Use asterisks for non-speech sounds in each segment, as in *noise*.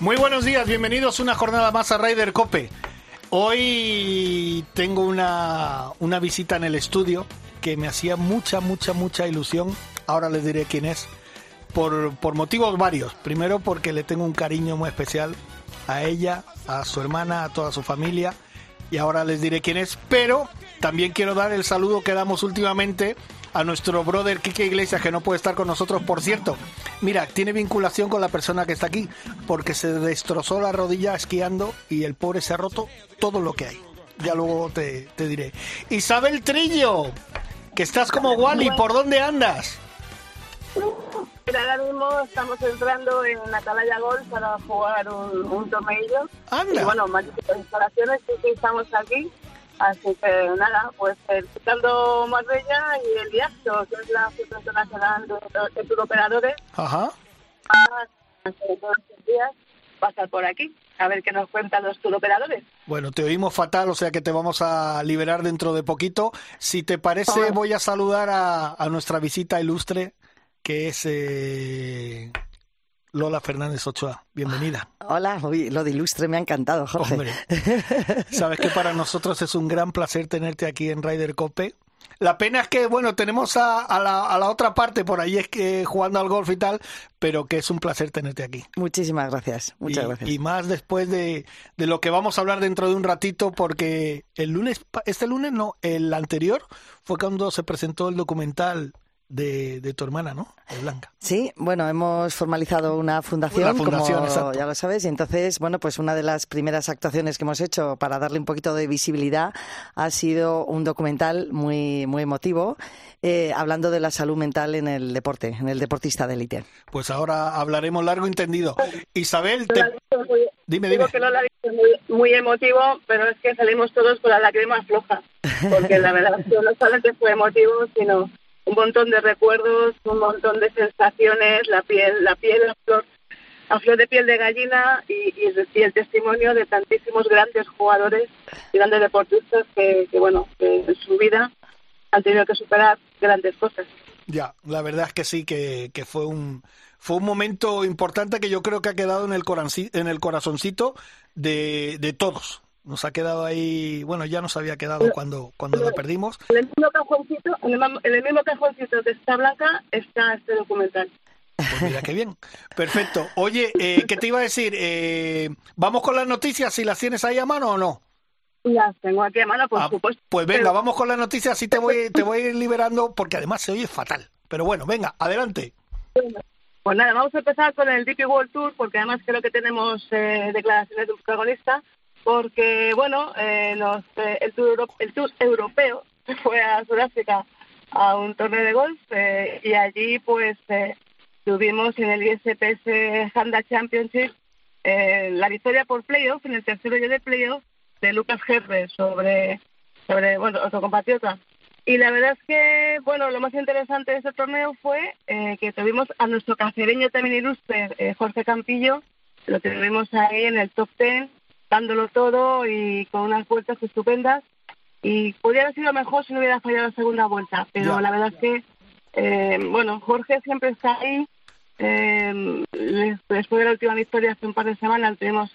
Muy buenos días, bienvenidos una jornada más a Ryder Cope. Hoy tengo una, una visita en el estudio que me hacía mucha, mucha, mucha ilusión. Ahora les diré quién es. Por, por motivos varios. Primero porque le tengo un cariño muy especial a ella, a su hermana, a toda su familia. Y ahora les diré quién es. Pero también quiero dar el saludo que damos últimamente a nuestro brother Kike Iglesias, que no puede estar con nosotros, por cierto. Mira, tiene vinculación con la persona que está aquí, porque se destrozó la rodilla esquiando y el pobre se ha roto todo lo que hay. Ya luego te, te diré. Isabel Trillo, que estás como Wally, ¿por dónde andas? Mira, ahora mismo estamos entrando en Atalaya Golf para jugar un, un torneo. Anda. Y bueno, más instalaciones, sí que estamos aquí. Así que nada, pues el Ciclando Marbella y el IACTO, que es la Asociación Internacional de, Turoperadores, Ajá. todos estos días pasar por aquí a ver qué nos cuentan los turoperadores. Bueno, te oímos fatal, o sea que te vamos a liberar dentro de poquito. Si te parece, voy a saludar a, a nuestra visita ilustre, que es eh, Lola Fernández Ochoa. Bienvenida. Hola, uy, lo de ilustre me ha encantado, Jorge. Hombre, sabes que para nosotros es un gran placer tenerte aquí en Ryder Cope. La pena es que, bueno, tenemos a, a la, a la otra parte por ahí es que jugando al golf y tal, pero que es un placer tenerte aquí. Muchísimas gracias, muchas y, gracias. y más después de, de lo que vamos a hablar dentro de un ratito, porque el lunes, este lunes no, el anterior fue cuando se presentó el documental de, de tu hermana, ¿no? De Blanca. Sí, bueno, hemos formalizado una fundación, Una fundación, como exacto. ya lo sabes, y entonces, bueno, pues una de las primeras actuaciones que hemos hecho para darle un poquito de visibilidad ha sido un documental muy, muy emotivo, eh, hablando de la salud mental en el deporte, en el deportista de élite. Pues ahora hablaremos largo y entendido. Isabel, te- muy- dime, Digo dime. que no la visto muy, muy emotivo, pero es que salimos todos con la lágrima floja, porque la verdad es que no solamente fue emotivo, sino un montón de recuerdos, un montón de sensaciones, la piel, la piel a flor, a flor de piel de gallina y, y el, el testimonio de tantísimos grandes jugadores y grandes deportistas que, bueno, que en su vida han tenido que superar grandes cosas. Ya, la verdad es que sí, que, que fue un fue un momento importante que yo creo que ha quedado en el, en el corazoncito de, de todos. Nos ha quedado ahí, bueno, ya nos había quedado cuando, cuando la perdimos. En el mismo cajoncito, en el, mam- en el mismo cajoncito que está Blanca está este documental. Pues mira qué bien. Perfecto. Oye, eh, ¿qué te iba a decir? Eh, ¿Vamos con las noticias si las tienes ahí a mano o no? Las tengo aquí a mano, por Ah, supuesto. Pues venga, Pero- vamos con las noticias, así te voy, te voy a ir liberando, porque además se oye fatal. Pero bueno, venga, adelante. Pues nada, vamos a empezar con el DP World Tour, porque además creo que tenemos eh, declaraciones de un protagonista, porque, bueno, eh, los, eh, el, tour Euro- el Tour Europeo *laughs* fue a Sudáfrica a un torneo de golf eh, y allí, pues, eh, tuvimos en el ISPS Honda Championship la victoria por playoff, en el tercer hoyo de playoff, de Lucas Herbert sobre, sobre bueno, otro compatriota. Y la verdad es que, bueno, lo más interesante de este torneo fue eh, que tuvimos a nuestro cacereño también ilustre, Jorge Campillo, lo tuvimos ahí en el top ten, dándolo todo y con unas vueltas estupendas. Y podría haber sido mejor si no hubiera fallado la segunda vuelta, pero Ya. la verdad es que, eh, bueno, Jorge siempre está ahí. Eh, después de la última victoria hace un par de semanas tuvimos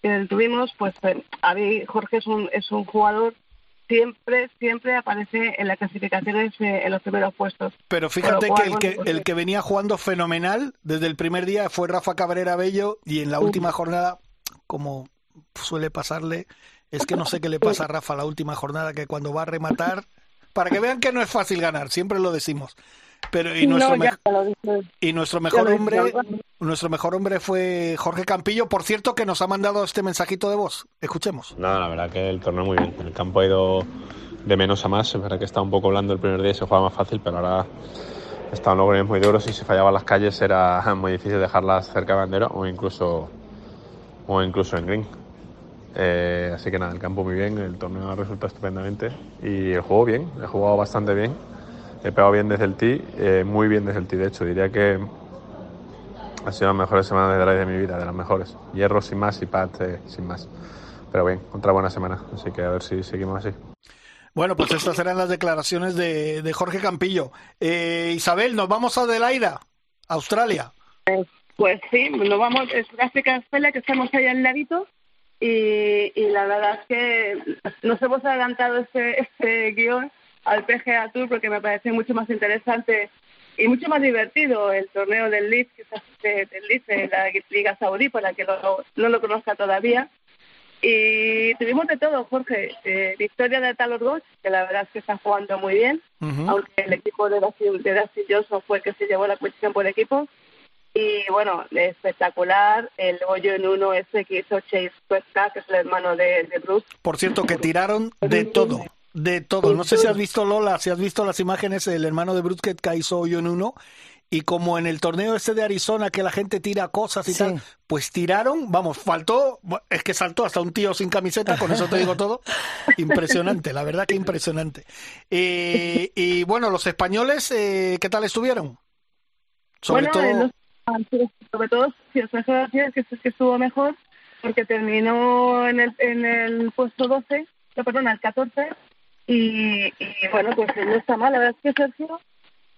que tuvimos, pues eh, a mí Jorge es un, es un jugador siempre, siempre aparece en las clasificaciones eh, en los primeros puestos. Pero fíjate que el que, pues, el que venía jugando fenomenal desde el primer día fue Rafa Cabrera Bello y en la última jornada, como suele pasarle, es que no sé qué le *laughs* pasa a Rafa la última jornada, que cuando va a rematar, para que vean que no es fácil ganar, siempre lo decimos. Pero y nuestro, no, y mejor hombre, nuestro mejor hombre fue Jorge Campillo, por cierto, que nos ha mandado este mensajito de voz. Escuchemos. Nada, la verdad que el torneo muy bien. El campo ha ido de menos a más. Es verdad que estaba un poco blando el primer día y se juega más fácil, pero ahora estaban los greens muy duros y si fallaban las calles era *laughs* muy difícil dejarlas cerca de bandera o incluso, o incluso en green. Eh, así que nada, el campo muy bien, el torneo ha resultado estupendamente y el juego bien, he jugado bastante bien, he pegado bien desde el tee, eh, muy bien desde el tee, de hecho, diría que ha sido las mejores semanas de drive de mi vida, de las mejores. Hierro sin más y pat eh, sin más. Pero bien, otra buena semana, así que a ver si seguimos así. Bueno, pues estas eran las declaraciones de, de Jorge Campillo. Eh, Isabel, nos vamos a Adelaida, Australia. Eh, pues sí, nos vamos, es África Australia, que estamos allá al ladito. Y, y la verdad es que nos hemos adelantado este, este guion al PGA Tour porque me parece mucho más interesante y mucho más divertido el torneo del que es del Leaf, de la Liga Saudí, para que lo, no lo conozca todavía. Y tuvimos de todo, Jorge. Eh, victoria de Talor Goch, que la verdad es que está jugando muy bien, aunque el equipo de Dusty, de fue el que se llevó la cuestión por equipo. Y bueno, espectacular el hoyo en uno ese que hizo Chase Cuesta, que es el hermano de, de Bruce. Por cierto, que tiraron de todo. De todo. No sé si has visto Lola, si has visto las imágenes del hermano de Bruce que hizo hoyo en uno y como en el torneo este de Arizona que la gente tira cosas y tal, pues tiraron, vamos, faltó, es que saltó hasta un tío sin camiseta, con eso te digo todo. Impresionante, la verdad que impresionante. Eh, y bueno, los españoles, eh, ¿qué tal estuvieron? Sobre todo... Eh, sobre todo, si os que, que estuvo mejor, porque terminó en el, en el puesto 12, no, perdón, el 14, y, y bueno, pues no está mal, la verdad es que Sergio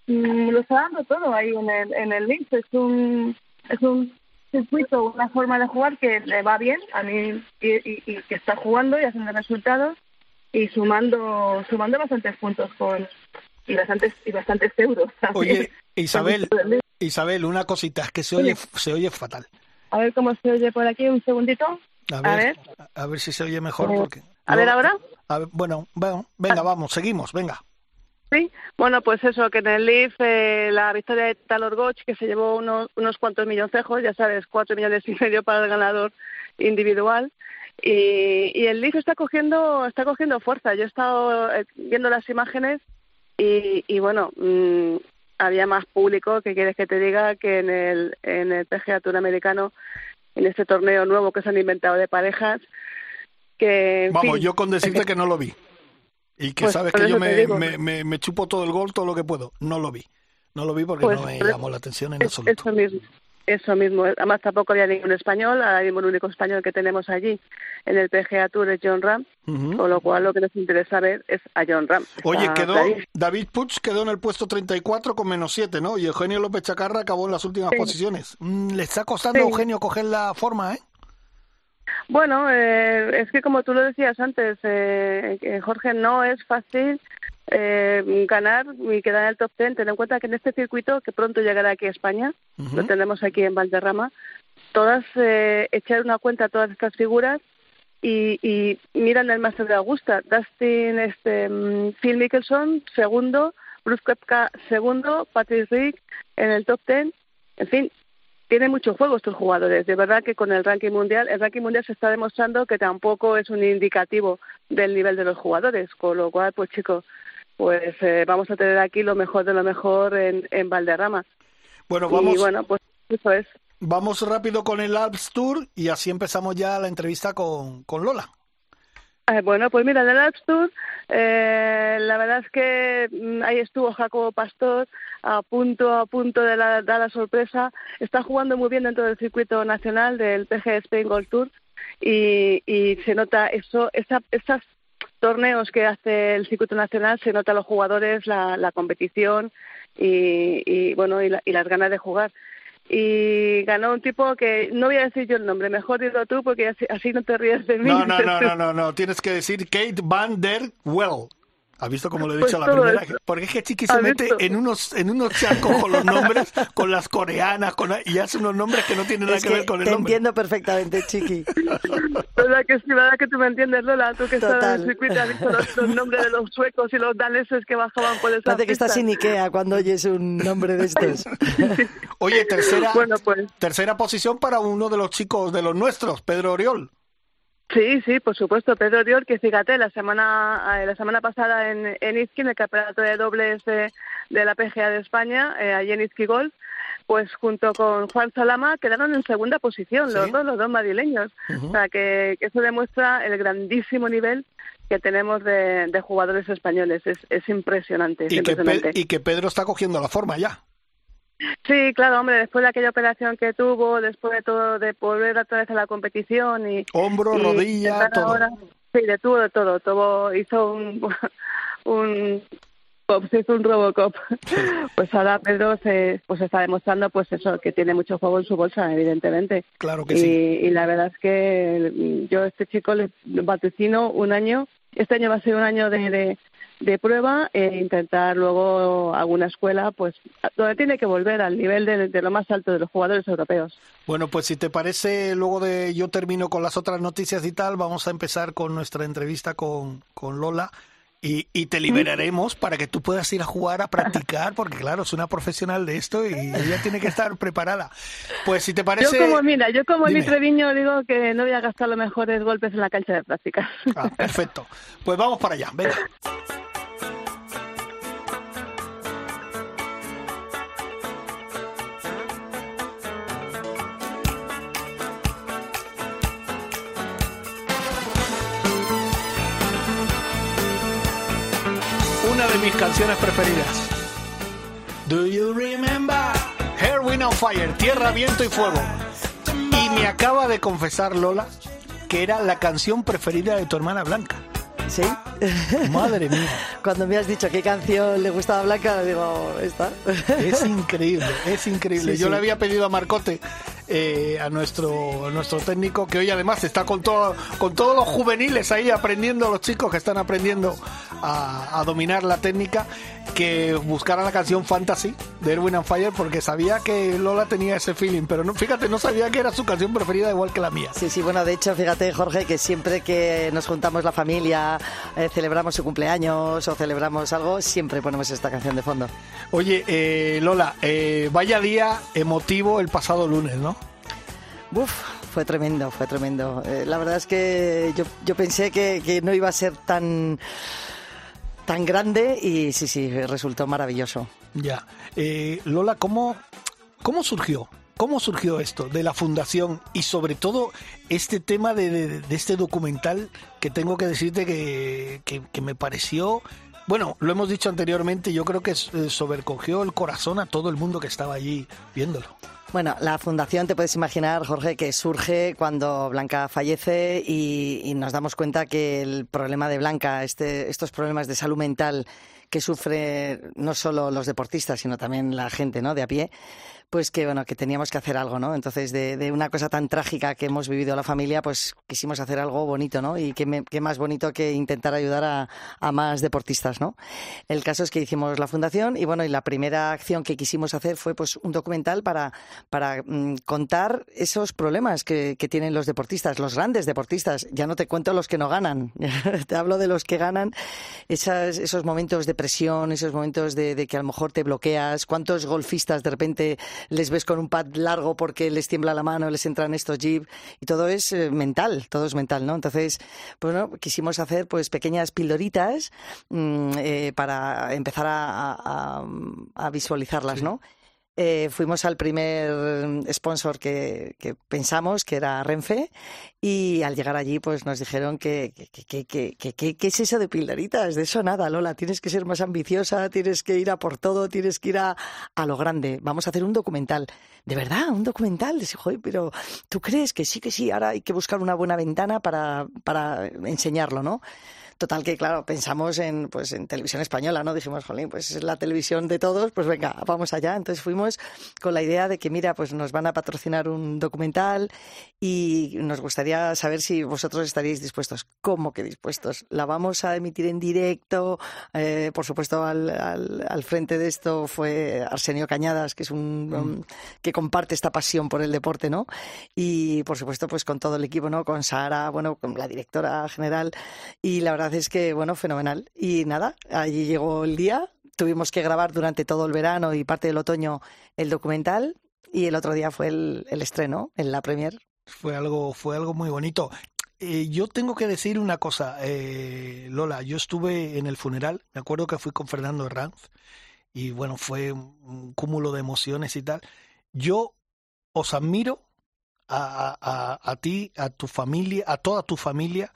Mm, lo está dando todo ahí en el, en el Lynx. Es un, es un circuito, una forma de jugar que le va bien a mí y, que está jugando y haciendo resultados y sumando sumando bastantes puntos con y bastantes y bastantes euros. Oye, *laughs* Isabel, Isabel, una cosita, es que se oye se oye fatal. A ver cómo se oye por aquí, un segundito. A ver, a ver, si se oye mejor. porque a ver ahora. bueno, bueno, venga, vamos, seguimos, venga. Sí, bueno, pues eso, que en el Leaf eh, la victoria de Talor Goch, que se llevó unos, unos cuantos milloncejos, ya sabes, cuatro millones y medio para el ganador individual. Y, y el Leaf está cogiendo, está cogiendo fuerza. Yo he estado eh, viendo las imágenes y, y bueno, mm, había más público, que quieres que te diga, que en el, en el PGA Tour americano, en este torneo nuevo que se han inventado de parejas. Que, Vamos, yo con decirte que no lo vi. Y que pues sabes que yo me, me, me, chupo todo el gol, todo lo que puedo. No lo vi. No lo vi porque pues no me llamó la atención en absoluto. Eso mismo. Eso mismo. Además, tampoco había ningún español. Ahora mismo el único español que tenemos allí en el PGA Tour es John Ram. Con lo cual, lo que nos interesa ver es a John Ram. Oye, quedó David Puch quedó en el puesto 34 con menos 7, ¿no? Y Eugenio López Chacarra acabó en las últimas posiciones. Mm, le está costando a Eugenio coger la forma, ¿eh? Bueno, eh, es que como tú lo decías antes, eh, Jorge, no es fácil eh, ganar y quedar en el top ten. Ten en cuenta que en este circuito, que pronto llegará aquí a España, lo tenemos aquí en Valderrama, todas, eh, echar una cuenta a todas estas figuras y, y miran el Master de Augusta. Dustin, este, mm, Phil Mickelson, segundo, Bruce Koepka, segundo, Patrick Rick en el top ten. En fin, tiene mucho juego estos jugadores. De verdad que con el ranking mundial, el ranking mundial se está demostrando que tampoco es un indicativo del nivel de los jugadores, con lo cual, pues chicos, pues eh, vamos a tener aquí lo mejor de lo mejor en, en Valderrama. Bueno, vamos. Y bueno, pues eso es. Vamos rápido con el Alps Tour y así empezamos ya la entrevista con, con Lola. Eh, bueno, pues mira, en el Alps Tour, eh, la verdad es que mm, ahí estuvo Jacobo Pastor a punto a punto de dar la sorpresa. Está jugando muy bien dentro del circuito nacional del PG Spain Gold Tour y, y se nota eso, esa, esos torneos que hace el circuito nacional, se nota a los jugadores la, la competición y, y bueno y, y las ganas de jugar y ganó un tipo que no voy a decir yo el nombre, mejor dilo tú porque así, no te ríes de mí. No, no, no, *laughs* no, no, no, tienes que decir Kate Van Der Well. ¿Has visto cómo lo he dicho pues la primera? Porque es que Chiqui se mete en unos en unos chacos con los nombres, con las coreanas, con, y hace unos nombres que no tienen nada que, ver con el te nombre. entiendo perfectamente, Chiqui. ¿Verdad que sí? ¿Verdad que tú me entiendes, Lola? Tú que estás en el circuito has visto los, nombres de los suecos y los daneses que bajaban por esa Parece que estás sin Ikea cuando oyes un nombre de estos. Oye, tercera, bueno, pues. tercera posición para uno de los chicos de los nuestros, Pedro Oriol. Sí, sí, por supuesto. Pedro Dior, que fíjate, la semana eh, la semana pasada en, en en el campeonato de dobles de, la PGA de España, eh, allí en Izqui Golf, pues junto con Juan Salama quedaron en segunda posición, los dos, los dos madrileños. O sea, que, eso demuestra el grandísimo nivel que tenemos de, jugadores españoles. Es, es impresionante. Y, Que y que Pedro está cogiendo la forma ya. Sí, claro, hombre, después de aquella operación que tuvo, después de todo, de volver otra vez a la competición y... Hombro, rodilla, todo. sí, de todo, de todo, todo. Hizo un... *laughs* un se hizo un Robocop. Pues ahora Pedro se pues está demostrando pues eso, que tiene mucho juego en su bolsa, evidentemente. Claro que y, sí. Y la verdad es que yo a este chico le vaticino un año, este año va a ser un año de, de prueba e intentar luego alguna escuela pues donde tiene que volver al nivel de, lo más alto de los jugadores europeos. Bueno, pues si te parece, luego de yo termino con las otras noticias y tal, vamos a empezar con nuestra entrevista con, con Lola. Y, y, te liberaremos para que tú puedas ir a jugar, a practicar, porque claro, es una profesional de esto y ella tiene que estar preparada. Pues si te parece... Yo como, mira, yo como Dime. Treviño digo que no voy a gastar los mejores golpes en la cancha de práctica. Ah, perfecto. Pues vamos para allá, venga. Mis canciones preferidas. Do you remember? Hair, Wind on Fire, Tierra, Viento y Fuego. Y me acaba de confesar Lola que era la canción preferida de tu hermana Blanca. ¿Sí? *laughs* Madre mía. Cuando me has dicho qué canción le gustaba a Blanca, digo, esta. Es increíble, es increíble. Yo le había pedido a Marcote eh, a nuestro nuestro técnico que hoy además está con todo con todos los juveniles ahí aprendiendo los chicos que están aprendiendo a, dominar la técnica que buscara la canción Fantasy de Erwin and Fire porque sabía que Lola tenía ese feeling pero no fíjate no sabía que era su canción preferida igual que la mía. Sí sí bueno de hecho fíjate Jorge que siempre que nos juntamos la familia eh, celebramos su cumpleaños o celebramos algo siempre ponemos esta canción de fondo. Oye eh, Lola vaya día emotivo el pasado lunes no Uf, fue tremendo, fue tremendo. Eh, la verdad es que yo, yo pensé que, que, no iba a ser tan, tan grande y sí, sí, resultó maravilloso. Ya. Eh, Lola, ¿cómo, ¿cómo surgió? ¿Cómo surgió esto de la fundación y sobre todo este tema de, de, de este documental que tengo que decirte que, que, que, me pareció, bueno, lo hemos dicho anteriormente, yo creo que eh, sobrecogió el corazón a todo el mundo que estaba allí viéndolo. Bueno, la fundación, te puedes imaginar, Jorge, que surge cuando Blanca fallece y, nos damos cuenta que el problema de Blanca, este, estos problemas de salud mental que sufre no solo los deportistas, sino también la gente ¿no? de a pie, pues que bueno, que teníamos que hacer algo, ¿no? Entonces, de, una cosa tan trágica que hemos vivido la familia, pues quisimos hacer algo bonito, ¿no? Y qué, qué más bonito que intentar ayudar a, más deportistas, ¿no? El caso es que hicimos la fundación y bueno, y la primera acción que quisimos hacer fue pues un documental para, para mm, contar esos problemas que, que, tienen los deportistas, los grandes deportistas. Ya no te cuento los que no ganan, *laughs* te hablo de los que ganan esas, esos momentos de presión, esos momentos de, de que a lo mejor te bloqueas, cuántos golfistas de repente les ves con un pad largo porque les tiembla la mano, les entran estos jib y todo es eh, mental, todo es mental, ¿no? Entonces, bueno, quisimos hacer pues pequeñas pildoritas mmm, eh, para empezar a, a, a visualizarlas, ¿no? Eh, fuimos al primer sponsor que, que, pensamos, que era Renfe, y al llegar allí pues nos dijeron que ¿qué es eso de pildoritas? De eso nada, Lola, tienes que ser más ambiciosa, tienes que ir a por todo, tienes que ir a, a lo grande. Vamos a hacer un documental. ¿De verdad? ¿Un documental? Joder, pero ¿tú crees que sí, que sí? Ahora hay que buscar una buena ventana para, para enseñarlo, ¿no? Total que, claro, pensamos en, pues, en televisión española, ¿no? Dijimos, jolín, pues es la televisión de todos, pues venga, vamos allá. Entonces fuimos con la idea de que, mira, pues nos van a patrocinar un documental y nos gustaría saber si vosotros estaríais dispuestos. ¿Cómo que dispuestos? La vamos a emitir en directo. Eh, por supuesto, al, al, al, frente de esto fue Arsenio Cañadas, que es un, mm. um, que comparte esta pasión por el deporte, ¿no? Y, por supuesto, pues con todo el equipo, ¿no? Con Sara, bueno, con la directora general. Y la verdad es que, bueno, fenomenal. Y nada, allí llegó el día. Tuvimos que grabar durante todo el verano y parte del otoño el documental. Y el otro día fue el, el estreno en la premier. Fue algo, fue algo muy bonito. eh, yo tengo que decir una cosa, eh, Lola. Yo estuve en el funeral, me acuerdo que fui con Fernando Herranz y bueno, fue un cúmulo de emociones y tal. Yo os admiro a, a, a ti, a tu familia, a toda tu familia,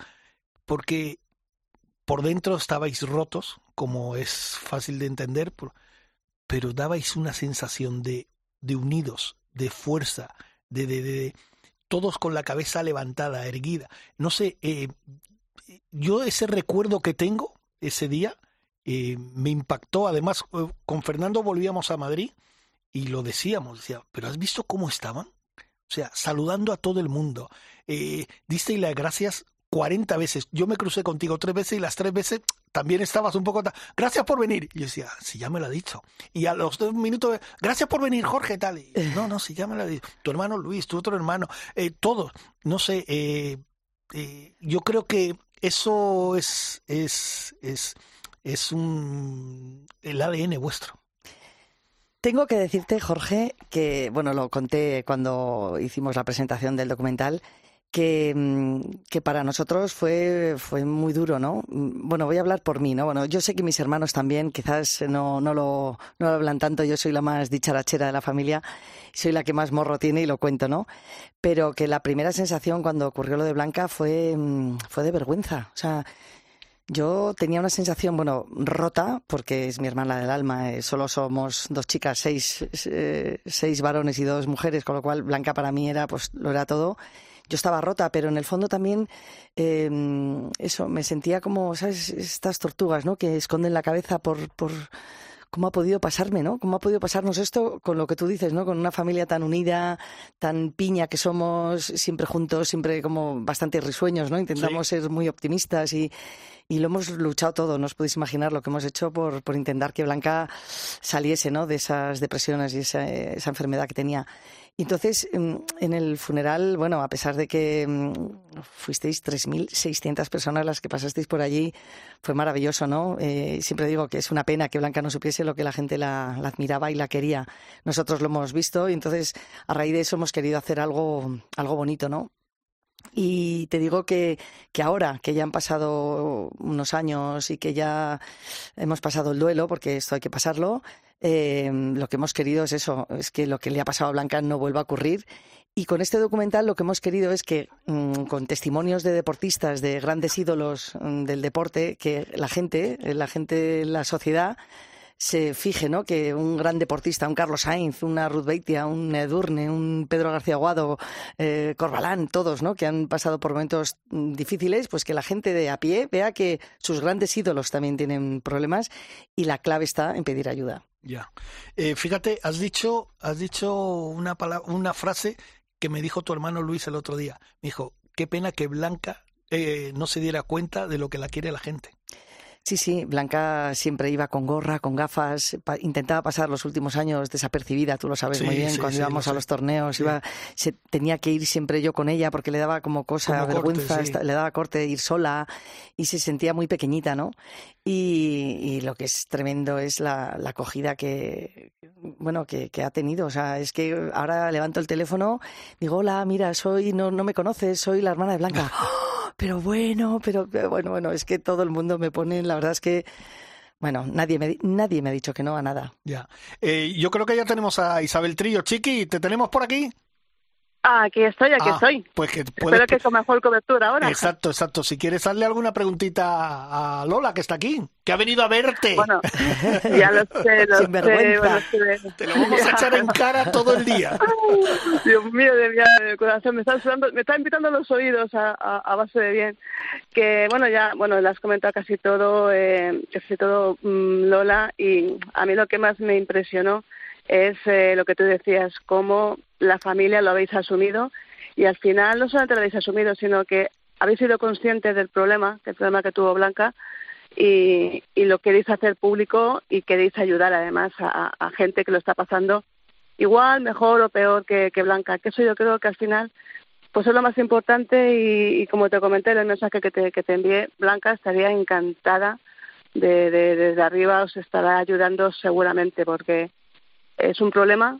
porque por dentro estabais rotos, como es fácil de entender, pero dabais una sensación de, de unidos, de fuerza, de, de, todos con la cabeza levantada, erguida. No sé, eh, yo ese recuerdo que tengo ese día eh, me impactó. Además, eh, con Fernando volvíamos a Madrid y lo decíamos, decía, pero ¿has visto cómo estaban? O sea, saludando a todo el mundo. Eh, diste las gracias 40 veces. Yo me crucé contigo tres veces y las tres veces también estabas un poco... Gracias por venir. Y yo decía, si ya me lo ha dicho. Y a los dos minutos, gracias por venir, Jorge, tal. Y, *laughs* no, no, si ya me lo ha dicho. Tu hermano Luis, tu otro hermano, eh, todos. No sé, eh, eh, yo creo que eso es, es, es, es un, el ADN vuestro. Tengo que decirte, Jorge, que, bueno, lo conté cuando hicimos la presentación del documental, que, mm, que, para nosotros fue, fue muy duro, ¿no? Mm, bueno, voy a hablar por mí, ¿no? Bueno, yo sé que mis hermanos también quizás no, no, lo, no lo hablan tanto, yo soy la más dicharachera de la familia, soy la que más morro tiene y lo cuento, ¿no? Pero que la primera sensación cuando ocurrió lo de Blanca fue, mm, fue de vergüenza, o sea... Yo tenía una sensación, bueno, rota, porque es mi hermana del alma, eh, solo somos dos chicas, seis, eh, seis varones y dos mujeres, con lo cual Blanca para mí era, pues, lo era todo yo estaba rota, pero en el fondo también eh, eso, me sentía como, ¿sabes? Estas tortugas, ¿no? Que esconden la cabeza por, por cómo ha podido pasarme, ¿no? ¿Cómo ha podido pasarnos esto con lo que tú dices, ¿no? Con una familia tan unida, tan piña que somos, siempre juntos, siempre como bastante risueños, ¿no? Intentamos sí. ser muy optimistas y, y lo hemos luchado todo. No os podéis imaginar lo que hemos hecho por, por intentar que Blanca saliese, ¿no? De esas depresiones y esa, esa enfermedad que tenía. Entonces, en el funeral, bueno, a pesar de que fuisteis 3.600 personas las que pasasteis por allí, fue maravilloso, ¿no? Eh, siempre digo que es una pena que Blanca no supiese lo que la gente la, la, admiraba y la quería. Nosotros lo hemos visto y entonces, a raíz de eso, hemos querido hacer algo, algo bonito, ¿no? Y te digo que, que, ahora, que ya han pasado unos años y que ya hemos pasado el duelo, porque esto hay que pasarlo, eh, lo que hemos querido es eso, es que lo que le ha pasado a Blanca no vuelva a ocurrir. Y con este documental lo que hemos querido es que, mmm, con testimonios de deportistas, de grandes ídolos mmm, del deporte, que la gente, la gente, la sociedad, se fije, ¿no? Que un gran deportista, un Carlos Sainz, una Ruth Beitia, un Edurne, un Pedro García Aguado, eh, Corbalán, todos, ¿no? Que han pasado por momentos difíciles, pues que la gente de a pie vea que sus grandes ídolos también tienen problemas y la clave está en pedir ayuda. Ya. Eh, fíjate, has dicho, has dicho una, palabra, una frase que me dijo tu hermano Luis el otro día. Me dijo, qué pena que Blanca eh, no se diera cuenta de lo que la quiere la gente. Sí, sí, Blanca siempre iba con gorra, con gafas, pa intentaba pasar los últimos años desapercibida, tú lo sabes sí, muy bien, sí, cuando sí, íbamos a los torneos, iba, se, tenía que ir siempre yo con ella porque le daba como cosa, como vergüenza, corte, le daba corte ir sola y se sentía muy pequeñita, ¿no? Y, y lo que es tremendo es la, la acogida que, bueno, que, que, ha tenido, o sea, es que ahora levanto el teléfono, digo, hola, mira, soy, no, no me conoces, soy la hermana de Blanca. *laughs* pero bueno, pero bueno, bueno, es que todo el mundo me pone, la verdad es que bueno, nadie me, nadie me ha dicho que no a nada. Ya. Eh, yo creo que ya tenemos a Isabel Trillo. Chiqui, ¿te tenemos por aquí? Ah, aquí estoy, aquí ah, estoy. Pues que puedes... Espero que con mejor cobertura ahora. Exacto, exacto. Si quieres darle alguna preguntita a Lola, que está aquí, que ha venido a verte. Bueno, *laughs* ya lo sé, lo Sin vergüenza. sé. Bueno, Te lo vamos a echar en cara todo el día. *laughs* Dios mío, de mi corazón, me están sudando, me está invitando los oídos a, a, a, base de bien. Que bueno, ya, bueno, le has comentado casi todo, eh, casi todo mmm, Lola, y a mí lo que más me impresionó es eh, lo que tú decías, cómo la familia lo habéis asumido y al final no solamente lo habéis asumido, sino que habéis sido conscientes del problema, del problema que tuvo Blanca y, lo queréis hacer público y queréis ayudar además a, a, gente que lo está pasando igual, mejor o peor que, que Blanca. Que eso yo creo que al final pues es lo más importante y, y como te comenté en el mensaje que te, que te envié, Blanca estaría encantada de, de desde arriba os estará ayudando seguramente porque es un problema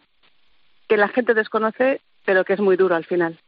que la gente desconoce, pero que es muy duro al final.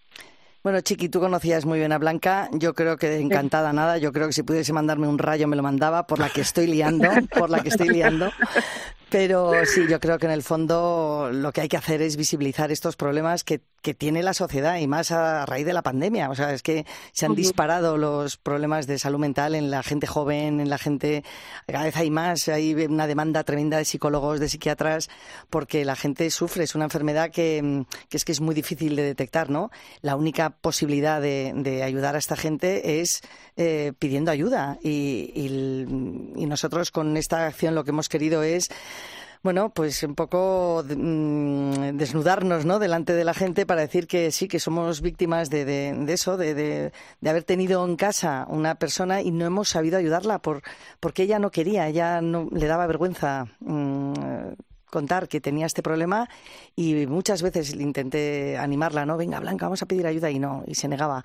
Bueno, Chiqui, tú conocías muy bien a Blanca. Yo creo que encantada nada. Yo creo que si pudiese mandarme un rayo me lo mandaba por la que estoy liando, por la que estoy liando. *laughs* Pero sí, yo creo que en el fondo lo que hay que hacer es visibilizar estos problemas que, que tiene la sociedad y más a raíz de la pandemia. O sea, es que se han disparado los problemas de salud mental en la gente joven, en la gente. Cada vez hay más, hay una demanda tremenda de psicólogos, de psiquiatras, porque la gente sufre. Es una enfermedad que, que es que es muy difícil de detectar, ¿no? La única posibilidad de, de ayudar a esta gente es eh, pidiendo ayuda. Y, y, nosotros con esta acción lo que hemos querido es bueno, pues un poco mm, desnudarnos, ¿no? Delante de la gente para decir que sí, que somos víctimas de, de, eso, de, de, haber tenido en casa una persona y no hemos sabido ayudarla por, porque ella no quería, ella no le daba vergüenza. Mm, contar que tenía este problema y muchas veces intenté animarla, ¿no? Venga, Blanca, vamos a pedir ayuda y no, y se negaba.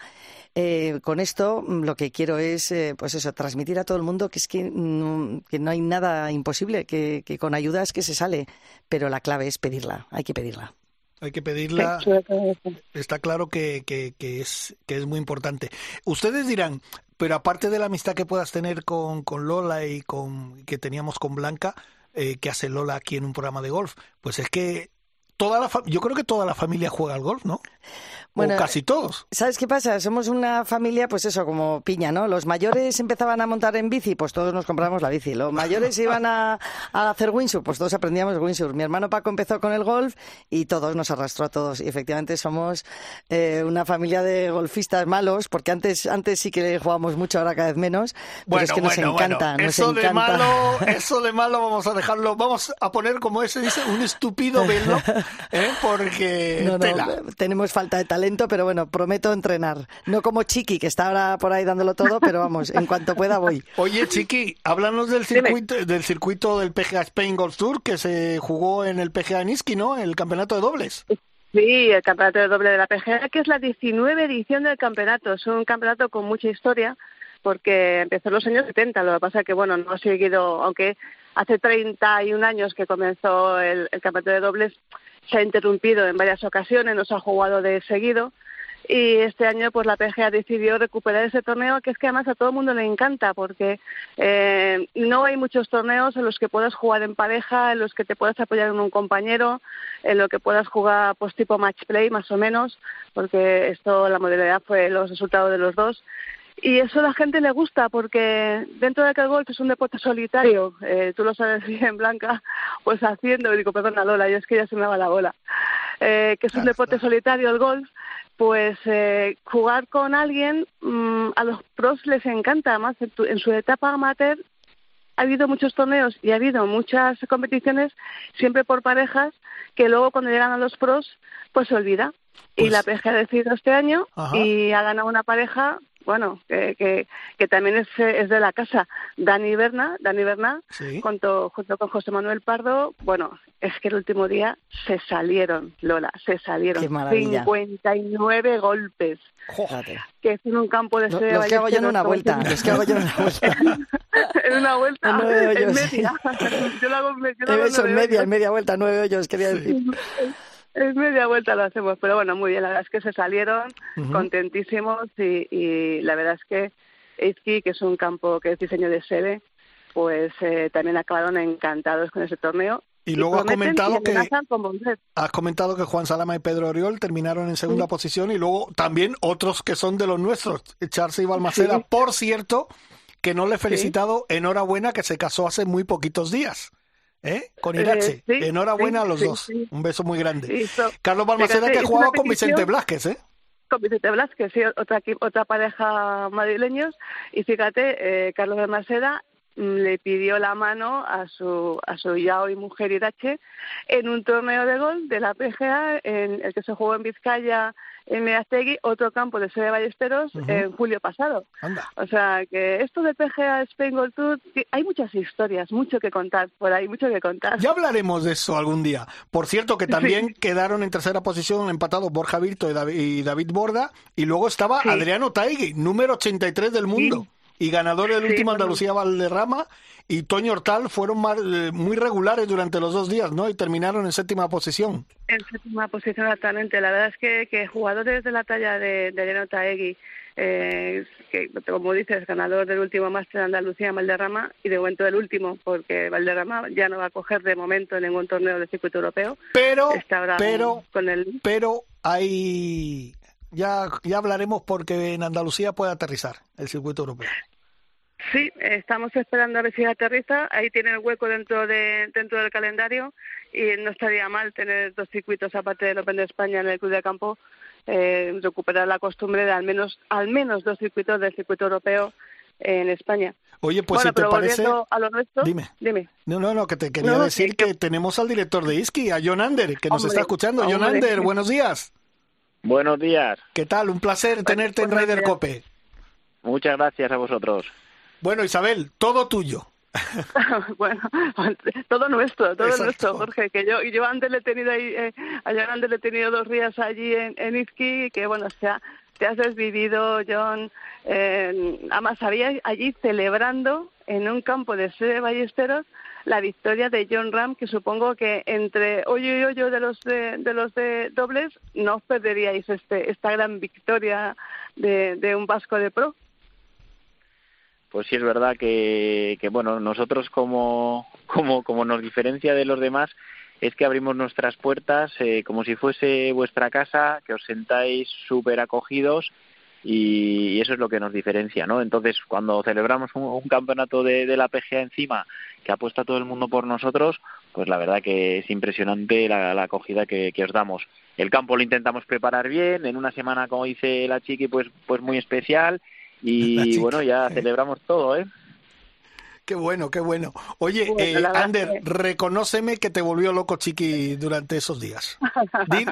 Eh, con esto mm, lo que quiero es, eh, pues eso, transmitir a todo el mundo que es que no, que no hay nada imposible, que, que con ayuda es que se sale, pero la clave es pedirla, hay que pedirla. Hay que pedirla. Está claro que, que, que, es, que es muy importante. Ustedes dirán, pero aparte de la amistad que puedas tener con, con Lola y con que teníamos con Blanca, eh, que hace Lola aquí en un programa de golf, pues es que toda la yo creo que toda la familia juega al golf, ¿no? Bueno, o casi todos. ¿Sabes qué pasa? Somos una familia, pues eso, como piña, ¿no? Los mayores empezaban a montar en bici, pues todos nos compramos la bici. Los mayores *laughs* iban a, a hacer windsurf, pues todos aprendíamos windsurf. Mi hermano Paco empezó con el golf y todos nos arrastró a todos. Y efectivamente somos eh, una familia de golfistas malos, porque antes, antes sí que jugábamos mucho, ahora cada vez menos. Pero bueno, es que nos bueno, encanta, bueno. nos eso encanta. de malo, *laughs* eso de malo vamos a dejarlo, vamos a poner como ese dice, un estúpido velo, *laughs* ¿eh? porque No, no, tela. tenemos falta de talento, pero bueno, prometo entrenar. No como Chiqui, que está ahora por ahí dándolo todo, pero vamos, en cuanto pueda voy. *laughs* Oye, Chiqui, háblanos del circuito, del circuito del PGA Spain Golf Tour que se jugó en el PGA Niski, ¿no? El campeonato de dobles. Sí, el campeonato de doble de la PGA, que es la 19 edición del campeonato. Es un campeonato con mucha historia, porque empezó en los años 70. Lo que pasa es que, bueno, no ha seguido, aunque hace 31 años que comenzó el, el campeonato de dobles, se ha interrumpido en varias ocasiones, no se ha jugado de seguido y este año pues la PGA decidió recuperar ese torneo que es que además a todo el mundo le encanta porque eh, no hay muchos torneos en los que puedas jugar en pareja, en los que te puedas apoyar en un compañero, en lo que puedas jugar pues tipo match play más o menos, porque esto la modalidad fue los resultados de los dos y eso a la gente le gusta porque dentro de que el golf es un deporte solitario, eh, tú lo sabes *laughs* bien, Blanca, pues haciendo, digo, perdona Lola, yo es que ya se me va la bola, eh, que es un deporte solitario el golf, pues eh, jugar con alguien mmm, a los pros les encanta, además en, tu, en su etapa amateur ha habido muchos torneos y ha habido muchas competiciones siempre por parejas que luego cuando llegan a los pros pues se olvida. Pues, y la PGA ha decidido este año ajá. y ha ganado una pareja bueno, que, que, que también es, es, de la casa, Dani Berna, Dani Berna, sí. junto, junto con José Manuel Pardo, bueno, es que el último día se salieron, Lola, se salieron. 59 golpes. Jódate. Que es en un campo de Los, los que hago yo en una vuelta, los que hago yo en una vuelta. en una vuelta, en, en media. *laughs* yo lo hago, yo lo hago Eso, en media, en media vuelta, nueve hoyos, quería decir. Es media vuelta lo hacemos, pero bueno, muy bien. La verdad es que se salieron uh -huh. contentísimos y, y, la verdad es que Eizki, que es un campo que es diseño de sede, pues eh, también acabaron encantados con ese torneo. Y, y luego has comentado que has comentado que Juan Salama y Pedro Oriol terminaron en segunda sí. posición y luego también otros que son de los nuestros, Charles y Balmaceda, sí. por cierto, que no le he felicitado, sí. enhorabuena que se casó hace muy poquitos días. ¿Eh? Con Irache. Eh, sí, Enhorabuena sí, a los sí, dos. Un beso muy grande. So, Carlos Balmaceda que ha jugado con Vicente Blasquez, ¿eh? Con Vicente Blasquez, sí, otra, otra pareja madrileños. Y fíjate, eh, Carlos Balmaceda le pidió la mano a su a su ya hoy mujer Irache en un torneo de gol de la PGA en el que se jugó en Vizcaya en Meaztegui, otro campo de sede Ballesteros uh -huh. en julio pasado. Anda. O sea, que esto de PGA Spain Gold Tour, hay muchas historias, mucho que contar por ahí, mucho que contar. Ya hablaremos de eso algún día. Por cierto, que también sí. quedaron en tercera posición empatados Borja Virto y David, y David Borda, y luego estaba sí. Adriano Taigui, número 83 del mundo. Sí. Y ganador del último Andalucía Valderrama y Toño Hortal fueron eh, muy regulares durante los dos días, ¿no? Y terminaron en séptima posición. En séptima posición, exactamente. La verdad es que, que jugadores de la talla de, de Elena Taegui, eh, que como dices, ganador del último máster de Andalucía Valderrama y de momento del último, porque Valderrama ya no va a coger de momento ningún torneo de circuito europeo. Pero, pero, con el... pero hay ya, ya hablaremos porque en Andalucía puede aterrizar el circuito europeo. Sí, estamos esperando a ver si aterriza. Ahí tiene el hueco dentro de dentro del calendario y no estaría mal tener dos circuitos aparte del Open de España en el Club de Campo. Eh, recuperar la costumbre de al menos al menos dos circuitos del circuito europeo en España. Oye, pues si te parece, a lo nuestro, dime. dime. No, no, no, que te quería decir que, tenemos al director de ISKI, a John Ander, que nos está escuchando. John Ander, buenos días. Buenos días. ¿Qué tal? Un placer tenerte en Raider Cope. Muchas gracias a vosotros. Bueno, Isabel, todo tuyo. *laughs* *laughs* bueno, todo nuestro, todo nuestro, Jorge. Que yo, yo antes le he tenido ahí, eh, antes le he tenido dos días allí en, en Izqui, que bueno, o sea, te has desvivido, John. Eh, además, había allí celebrando en un campo de sede Ballesteros la victoria de John Ram, que supongo que entre hoyo y hoyo de los de, los de dobles no os perderíais este, esta gran victoria de, un vasco de pro. Pues sí es verdad que, que bueno, nosotros como, como, como nos diferencia de los demás es que abrimos nuestras puertas eh, como si fuese vuestra casa, que os sentáis súper acogidos y, eso es lo que nos diferencia, ¿no? Entonces, cuando celebramos un, campeonato de, la PGA encima, que apuesta todo el mundo por nosotros, pues la verdad que es impresionante la, acogida que, os damos. El campo lo intentamos preparar bien, en una semana, como dice la chiqui, pues, pues muy especial, y *laughs* bueno, ya celebramos todo, ¿eh? Qué bueno, qué bueno. Oye, eh, Ander, reconóceme que te volvió loco Chiqui durante esos días.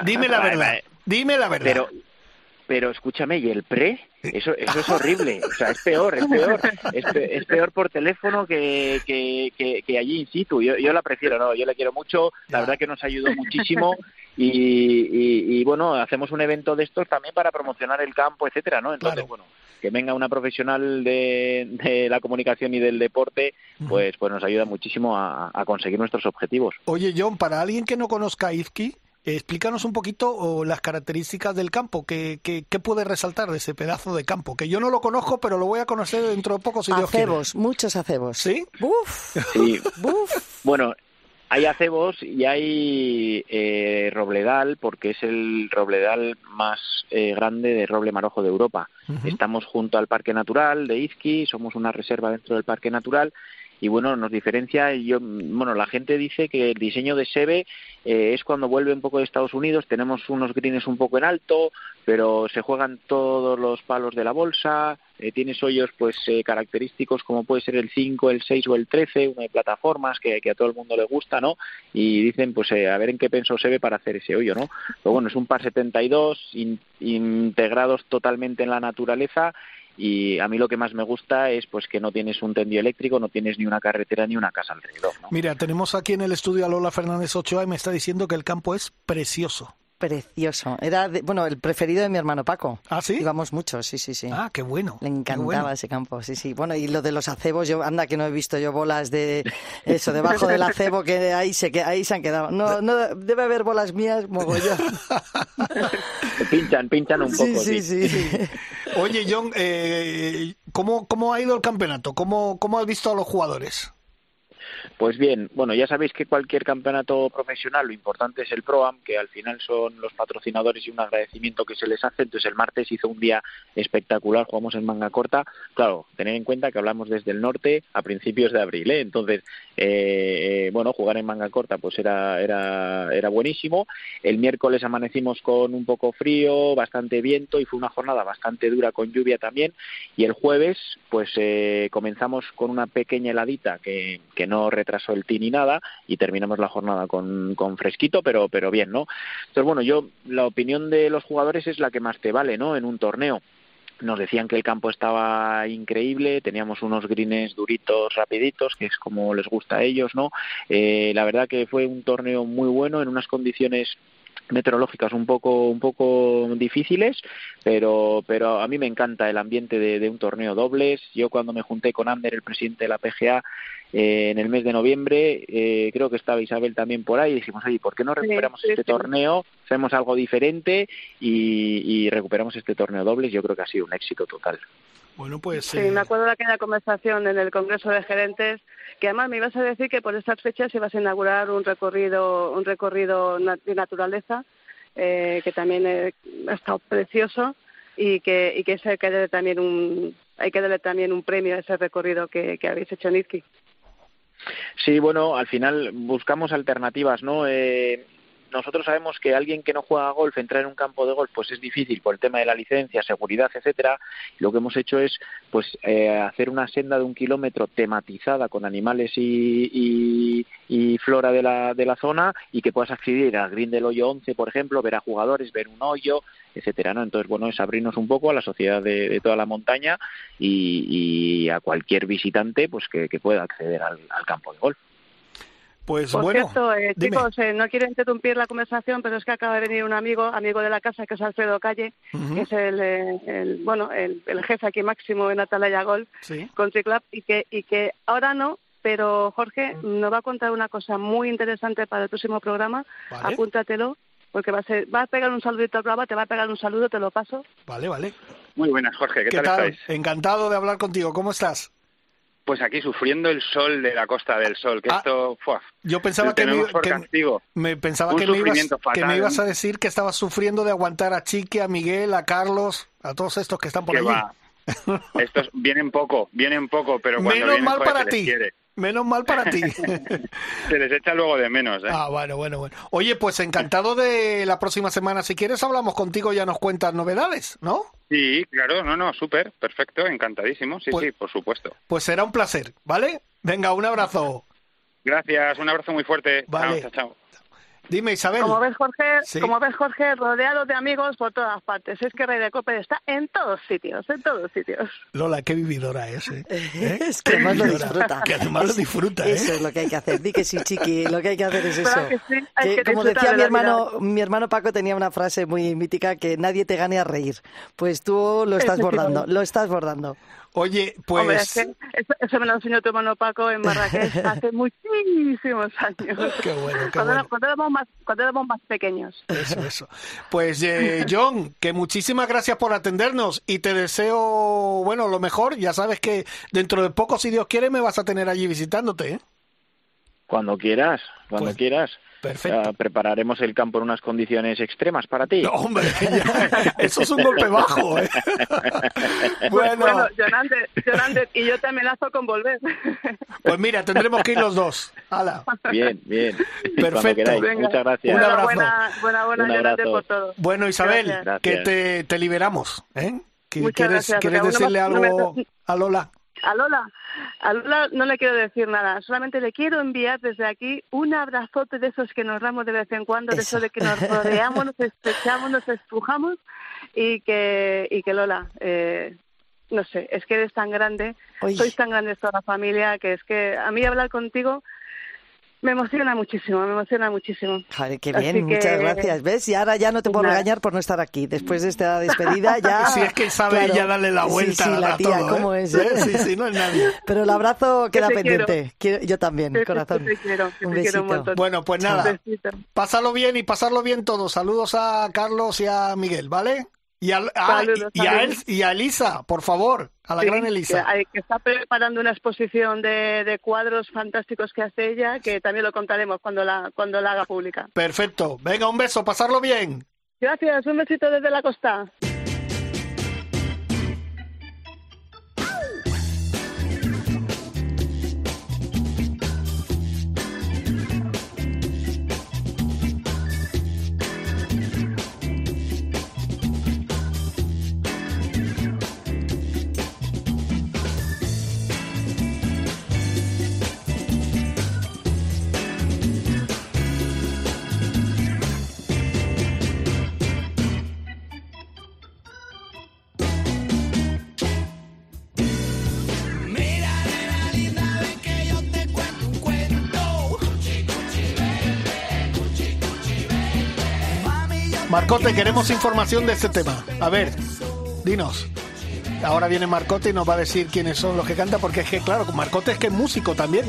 dime la *laughs* verdad, dime la verdad. Pero, pero escúchame, ¿y el pre? Eso, eso es horrible, o sea, es peor, es peor, es, peor por teléfono que, que, que, allí in situ. Yo, yo la prefiero, no, yo la quiero mucho, la verdad que nos ayudó muchísimo y, y, bueno, hacemos un evento de estos también para promocionar el campo, etcétera, ¿no? Entonces, bueno, que venga una profesional de, de, la comunicación y del deporte, pues, pues nos ayuda muchísimo a, a, conseguir nuestros objetivos. Oye, John, para alguien que no conozca Izki, explícanos un poquito las características del campo, ¿qué, qué, puede resaltar de ese pedazo de campo? Que yo no lo conozco, pero lo voy a conocer dentro de poco si acebos, muchos acebos. ¿Sí? ¡Buf! Sí. Bueno, hay acebos y hay eh, robledal, porque es el robledal más eh, grande de roble marojo de Europa. Estamos junto al Parque Natural de Izqui, somos una reserva dentro del Parque Natural y bueno, nos diferencia, yo, bueno, la gente dice que el diseño de Sebe eh, es cuando vuelve un poco de Estados Unidos, tenemos unos greens un poco en alto, pero se juegan todos los palos de la bolsa, eh, tienes hoyos pues eh, característicos como puede ser el 5, el 6 o el 13, una de plataformas que, a todo el mundo le gusta, ¿no? Y dicen pues a ver en qué pensó Sebe para hacer ese hoyo, ¿no? Pero bueno, es un par 72 integrados totalmente en la naturaleza y a mí lo que más me gusta es pues que no tienes un tendido eléctrico, no tienes ni una carretera ni una casa alrededor. Mira, tenemos aquí en el estudio a Lola Fernández Ochoa y me está diciendo que el campo es precioso precioso. Era, bueno, el preferido de mi hermano Paco. ¿Ah, sí? Íbamos mucho, sí, sí, sí. Ah, qué bueno. Le encantaba ese campo, sí, sí. Bueno, y lo de los acebos, yo, anda que no he visto yo bolas de *laughs* eso, debajo del acebo, que ahí se, que ahí se han quedado. No, no, debe haber bolas mías, mogollón. *laughs* pinchan, pinchan un poco. Sí, sí, sí. *laughs* Oye, John, eh, ¿cómo, ¿cómo ha ido el campeonato? ¿Cómo, ¿Cómo has visto a los jugadores? Pues bien, bueno, ya sabéis que cualquier campeonato profesional lo importante es el ProAm, que al final son los patrocinadores y un agradecimiento que se les hace. Entonces el martes hizo un día espectacular, jugamos en manga corta. Claro, tener en cuenta que hablamos desde el norte a principios de abril, ¿eh? Entonces, eh, bueno, jugar en manga corta pues era, era, era buenísimo. El miércoles amanecimos con un poco frío, bastante viento y fue una jornada bastante dura con lluvia también. Y el jueves pues eh, comenzamos con una pequeña heladita que, que no retrasó el ti ni nada y terminamos la jornada con, con fresquito, pero, pero bien, ¿no? Entonces, bueno, yo, la opinión de los jugadores es la que más te vale, ¿no? En un torneo nos decían que el campo estaba increíble, teníamos unos greens duritos, rapiditos, que es como les gusta a ellos, ¿no? Eh, la verdad que fue un torneo muy bueno, en unas condiciones meteorológicas un poco un poco difíciles pero pero a mí me encanta el ambiente de, un torneo dobles. Yo cuando me junté con Ander el presidente de la PGA eh, en el mes de noviembre eh, creo que estaba Isabel también por ahí y dijimos oye ¿por qué no recuperamos este torneo hacemos algo diferente y, y recuperamos este torneo dobles yo creo que ha sido un éxito total bueno, pues. Sí, me eh, acuerdo de aquella conversación en el Congreso de Gerentes, que además me ibas a decir que por estas fechas ibas a inaugurar un recorrido, un recorrido de naturaleza, eh, que también ha estado precioso y que, y que hay que darle también un, hay que darle también un premio a ese recorrido que, que habéis hecho en Izqui. Sí, bueno, al final buscamos alternativas, ¿no? Eh, nosotros sabemos que alguien que no juega golf entrar en un campo de golf pues es difícil por el tema de la licencia, seguridad, etcétera. Lo que hemos hecho es pues eh, hacer una senda de un kilómetro tematizada con animales y, y, flora de la, de la zona y que puedas acceder al green del hoyo 11, por ejemplo, ver a jugadores, ver un hoyo, etcétera, ¿no? Entonces, bueno, es abrirnos un poco a la sociedad de, toda la montaña y, a cualquier visitante pues que, pueda acceder al campo de golf. Pues Por bueno, cierto, eh, chicos, eh, no quiero interrumpir la conversación, pero es que acaba de venir un amigo, amigo de la casa, que es Alfredo Calle, que es el, eh, el bueno, el, jefe aquí máximo en Atalaya Golf Country Club, y que, y que ahora no, pero Jorge nos va a contar una cosa muy interesante para el próximo programa. Apúntatelo, porque va a, ser, va a pegar un saludito al programa, te va a pegar un saludo, te lo paso. Vale, vale. Muy buenas, Jorge, ¿qué, ¿Qué tal? Encantado de hablar contigo, ¿cómo estás? Pues aquí sufriendo el sol de la Costa del Sol, que ah, esto, yo pensaba que, me, me, pensaba que me, ibas, que me, ibas, a decir que estabas sufriendo de aguantar a Chique, a Miguel, a Carlos, a todos estos que están por allí. *laughs* Estos vienen poco, vienen poco, pero cuando Menos mal para ti. Menos mal para ti. *laughs* se les echa luego de menos. ¿eh? Ah, bueno, bueno, bueno. Oye, pues encantado de la próxima semana. Si quieres, hablamos contigo y ya nos cuentas novedades, ¿no? Sí, claro, no, no, súper, perfecto, encantadísimo. Sí, pues sí, por supuesto. Pues será un placer, ¿vale? Venga, un abrazo. Gracias, un abrazo muy fuerte. Vale. Chao, chao. Dime, Isabel. Como ves, Jorge, como ves, Jorge, rodeado de amigos por todas partes. Es que Rey de Cope está en todos sitios, en todos sitios. Lola, qué vividora es, ¿eh? *laughs* es que además lo disfruta. Que además lo disfruta, ¿eh? Eso es lo que hay que hacer. Di que sí, chiqui, lo que hay que hacer es eso. Que como decía mi hermano, mi hermano Paco tenía una frase muy mítica que nadie te gane a reír. Pues tú lo *laughs* estás bordando, lo estás bordando. Oye, pues... eso, me lo enseñó tu hermano Paco en Marrakech *laughs* hace muchísimos años. *laughs* Qué bueno, qué cuando, bueno. Cuando éramos, más, cuando éramos más pequeños. Eso, eso. Pues eh, John, que muchísimas gracias por atendernos y te deseo, bueno, lo mejor. Ya sabes que dentro de poco, si Dios quiere, me vas a tener allí visitándote. ¿eh? Cuando quieras, cuando pues quieras. Perfecto. prepararemos el campo en unas condiciones extremas para ti. No, hombre, *laughs* eso es un golpe bajo. ¿eh? bueno, bueno y yo te amenazo con volver. Pues mira, tendremos que ir los dos. Bien, bien. *laughs* Perfecto. Muchas gracias. Un abrazo. Buena, buena, buena por todo. Bueno, Isabel, que te, te, liberamos. ¿eh? ¿Quieres, ¿quieres decirle algo a Lola? A Lola, a Lola no le quiero decir nada, solamente le quiero enviar desde aquí un abrazote de esos que nos damos de vez en cuando, de eso de que nos *laughs* rodeamos, nos estrechamos, nos estrujamos y que, y que Lola, eh, no sé, es que eres tan grande, sois tan grandes toda la familia, que es que a mí hablar contigo me emociona muchísimo, me emociona muchísimo. Joder, qué bien, muchas gracias. ¿Ves? Y ahora ya no te puedo regañar por no estar aquí. Después de esta despedida *laughs* ya... Si es que sabe ella darle la vuelta sí, sí, la tía, todo, ¿cómo ¿eh? es? ¿eh? Sí, sí, no es nadie. *laughs* Pero el abrazo queda pendiente. Yo también, corazón. Te quiero, un besito. Un bueno, pues nada, pásalo bien y pasarlo bien todos. Saludos a Carlos y a Miguel, ¿vale? Y a, ah, y, a él, y a Elisa, por favor, a la gran Elisa. Que, que, está preparando una exposición de, de, cuadros fantásticos que hace ella, que también lo contaremos cuando la, cuando la haga pública. Perfecto. Venga, un beso, pasarlo bien. Gracias, un besito desde la costa. Marcote, queremos información de este tema. A ver, dinos. Ahora viene Marcote y nos va a decir quiénes son los que cantan, porque es que, claro, Marcote es que es músico también.